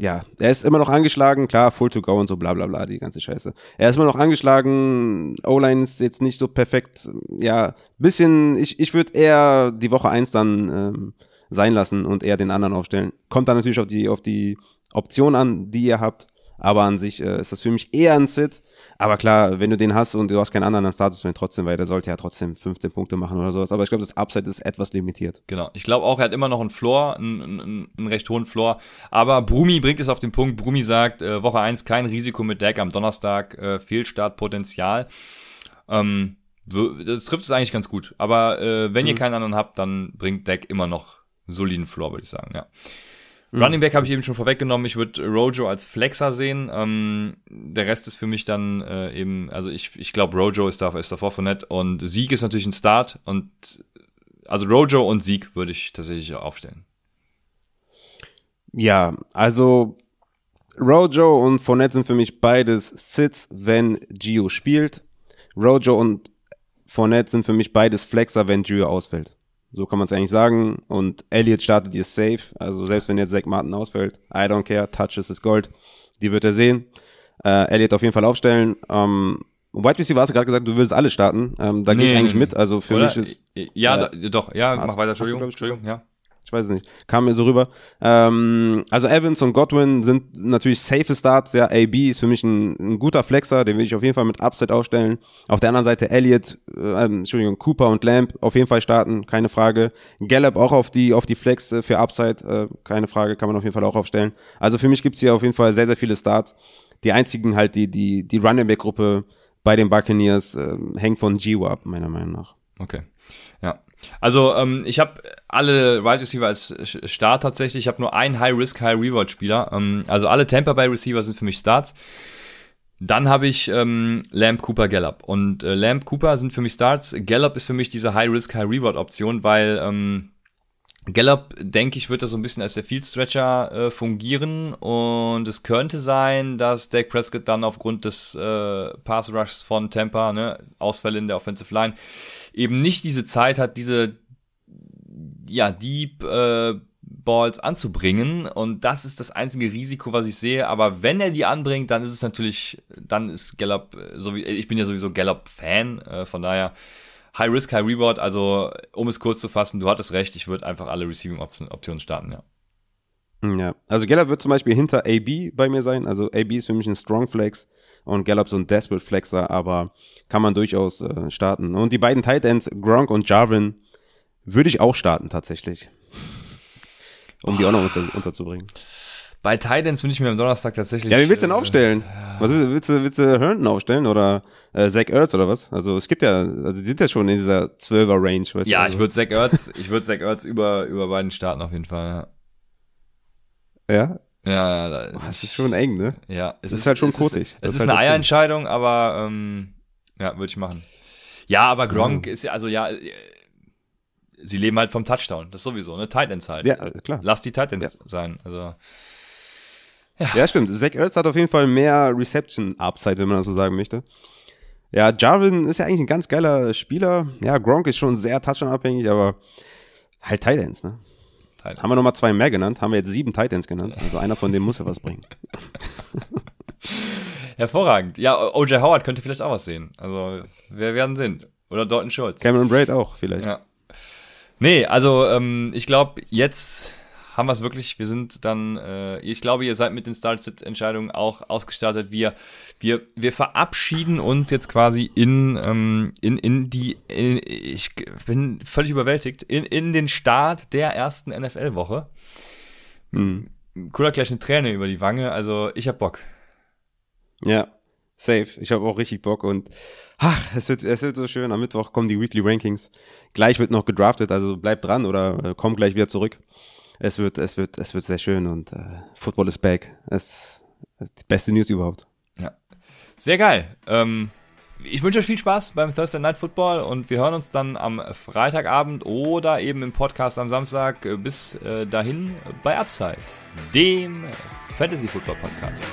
ja, er ist immer noch angeschlagen, klar, full to go und so, bla bla bla, die ganze Scheiße. Er ist immer noch angeschlagen, O-Line ist jetzt nicht so perfekt, ja, bisschen, ich, ich würde eher die Woche eins dann ähm, sein lassen und eher den anderen aufstellen. Kommt dann natürlich auf die, auf die Option an, die ihr habt. Aber an sich äh, ist das für mich eher ein Sit. Aber klar, wenn du den hast und du hast keinen anderen, dann startest du ihn trotzdem, weil der sollte ja trotzdem 15 Punkte machen oder sowas. Aber ich glaube, das Upside ist etwas limitiert. Genau. Ich glaube auch, er hat immer noch einen Floor, einen, einen, einen recht hohen Floor. Aber Brumi bringt es auf den Punkt. Brumi sagt, äh, Woche 1 kein Risiko mit Deck am Donnerstag, äh, Fehlstartpotenzial. Ähm, so, das trifft es eigentlich ganz gut. Aber äh, wenn mhm. ihr keinen anderen habt, dann bringt Deck immer noch soliden Floor, würde ich sagen, ja. Mhm. Running Back habe ich eben schon vorweggenommen. Ich würde Rojo als Flexer sehen. Ähm, der Rest ist für mich dann äh, eben, also ich, ich glaube, Rojo ist, da, ist davor von nett. Und Sieg ist natürlich ein Start. Und also Rojo und Sieg würde ich tatsächlich aufstellen. Ja, also Rojo und Fournette sind für mich beides Sits, wenn Gio spielt. Rojo und Fournette sind für mich beides Flexer, wenn Gio ausfällt. So kann man es eigentlich sagen. Und Elliott startet ihr safe. Also selbst wenn jetzt Zach Martin ausfällt, I don't care, Touches ist Gold. Die wird er sehen. Äh, Elliott auf jeden Fall aufstellen. Ähm, White Receiver hast du gerade gesagt, du willst alle starten. Ähm, da nee, gehe ich eigentlich mit. Also für oder? mich ist. Ja, äh, doch, ja, mach weiter, Entschuldigung. Du, Entschuldigung, ja ich weiß es nicht, kam mir so rüber. Ähm, also Evans und Godwin sind natürlich safe Starts, ja, AB ist für mich ein, ein, guter Flexer, den will ich auf jeden Fall mit Upset aufstellen. Auf der anderen Seite Elliott, äh, Entschuldigung, Cooper und Lamb auf jeden Fall starten, keine Frage. Gallup auch auf die, auf die Flex äh, für Upside, äh, keine Frage, kann man auf jeden Fall auch aufstellen. Also für mich gibt's hier auf jeden Fall sehr, sehr viele Starts. Die einzigen halt, die, die, die Running Back Gruppe bei den Buccaneers äh, hängt von G ab, meiner Meinung nach. Okay. Ja. Also ähm, ich habe alle Wide Receiver als Start tatsächlich. Ich habe nur einen High-Risk, High-Reward-Spieler. Ähm, also alle Tampa Bay Receiver sind für mich Starts. Dann habe ich ähm, Lamb, Cooper, Gallup. Und äh, Lamb, Cooper sind für mich Starts. Gallup ist für mich diese High-Risk, High-Reward-Option, weil ähm, Gallup, denke ich, wird da so ein bisschen als der Field Stretcher äh, fungieren und es könnte sein, dass Dak Prescott dann aufgrund des äh, Pass Rushs von Tampa, ne, Ausfälle in der Offensive Line, eben nicht diese Zeit hat, diese ja, Deep äh, Balls anzubringen. Und das ist das einzige Risiko, was ich sehe. Aber wenn er die anbringt, dann ist es natürlich, dann ist Gallup, äh, so wie, ich bin ja sowieso Gallup-Fan, äh, von daher High Risk, High Reward. Also, um es kurz zu fassen, du hattest recht, ich würde einfach alle Receiving-Optionen starten, ja. Ja, also Gallup wird zum Beispiel hinter AB bei mir sein. Also AB ist für mich ein Strong Flex und Gallup so ein Desperate Flexer, aber kann man durchaus äh, starten. Und die beiden Tight Ends, Gronk und Jarvin, würde ich auch starten tatsächlich. Um oh. die auch noch unter, unterzubringen. Bei Titans bin ich mir am Donnerstag tatsächlich. Ja, wie willst du denn aufstellen? Äh, was willst, willst, du, willst du Herndon aufstellen oder äh, Zach Ertz oder was? Also es gibt ja, also die sind ja schon in dieser 12er Range. Weißt ja, du, also. ich würde Zach Ertz, ich würde Zach Ertz über, über beiden starten auf jeden Fall. Ja? Ja, ja, da, Boah, das ist schon eng, ne? Ja, es ist, ist, halt schon kotig. Es ist, es ist halt eine Eierentscheidung, aber ähm, ja, würde ich machen. Ja, aber Gronk mhm. ist ja, also ja, sie leben halt vom Touchdown. Das sowieso, ne? Titans halt. Ja, klar. Lass die Titans ja. sein. Also. Ja. ja, stimmt. Zach Ertz hat auf jeden Fall mehr Reception-Upside, wenn man das so sagen möchte. Ja, Jarvin ist ja eigentlich ein ganz geiler Spieler. Ja, Gronk ist schon sehr Touchdown-abhängig, aber halt Titans, ne? Titans. Haben wir nochmal zwei mehr genannt, haben wir jetzt sieben Titans genannt. Also einer von denen muss ja was bringen. (laughs) Hervorragend. Ja, OJ Howard könnte vielleicht auch was sehen. Also, wir werden sehen. Oder Dalton Schultz. Cameron Braid auch, vielleicht. Ja. Nee, also ähm, ich glaube, jetzt haben wir es wirklich. Wir sind dann, äh, ich glaube, ihr seid mit den Start-Sit-Entscheidungen auch ausgestattet. Wir, wir, wir verabschieden uns jetzt quasi in, ähm, in, in die, in, ich bin völlig überwältigt, in, in den Start der ersten NFL-Woche. Hm. Cooler gleich eine Träne über die Wange. Also ich hab Bock. Ja, safe. Ich habe auch richtig Bock und ach, es wird, es wird so schön. Am Mittwoch kommen die Weekly Rankings. Gleich wird noch gedraftet, also bleibt dran oder äh, komm gleich wieder zurück. Es wird, es wird, es wird sehr schön und äh, Football is back. Es ist die beste News überhaupt. Ja, sehr geil. Ähm, ich wünsche euch viel Spaß beim Thursday Night Football und wir hören uns dann am Freitagabend oder eben im Podcast am Samstag. Bis äh, dahin bei Upside, dem Fantasy Football Podcast.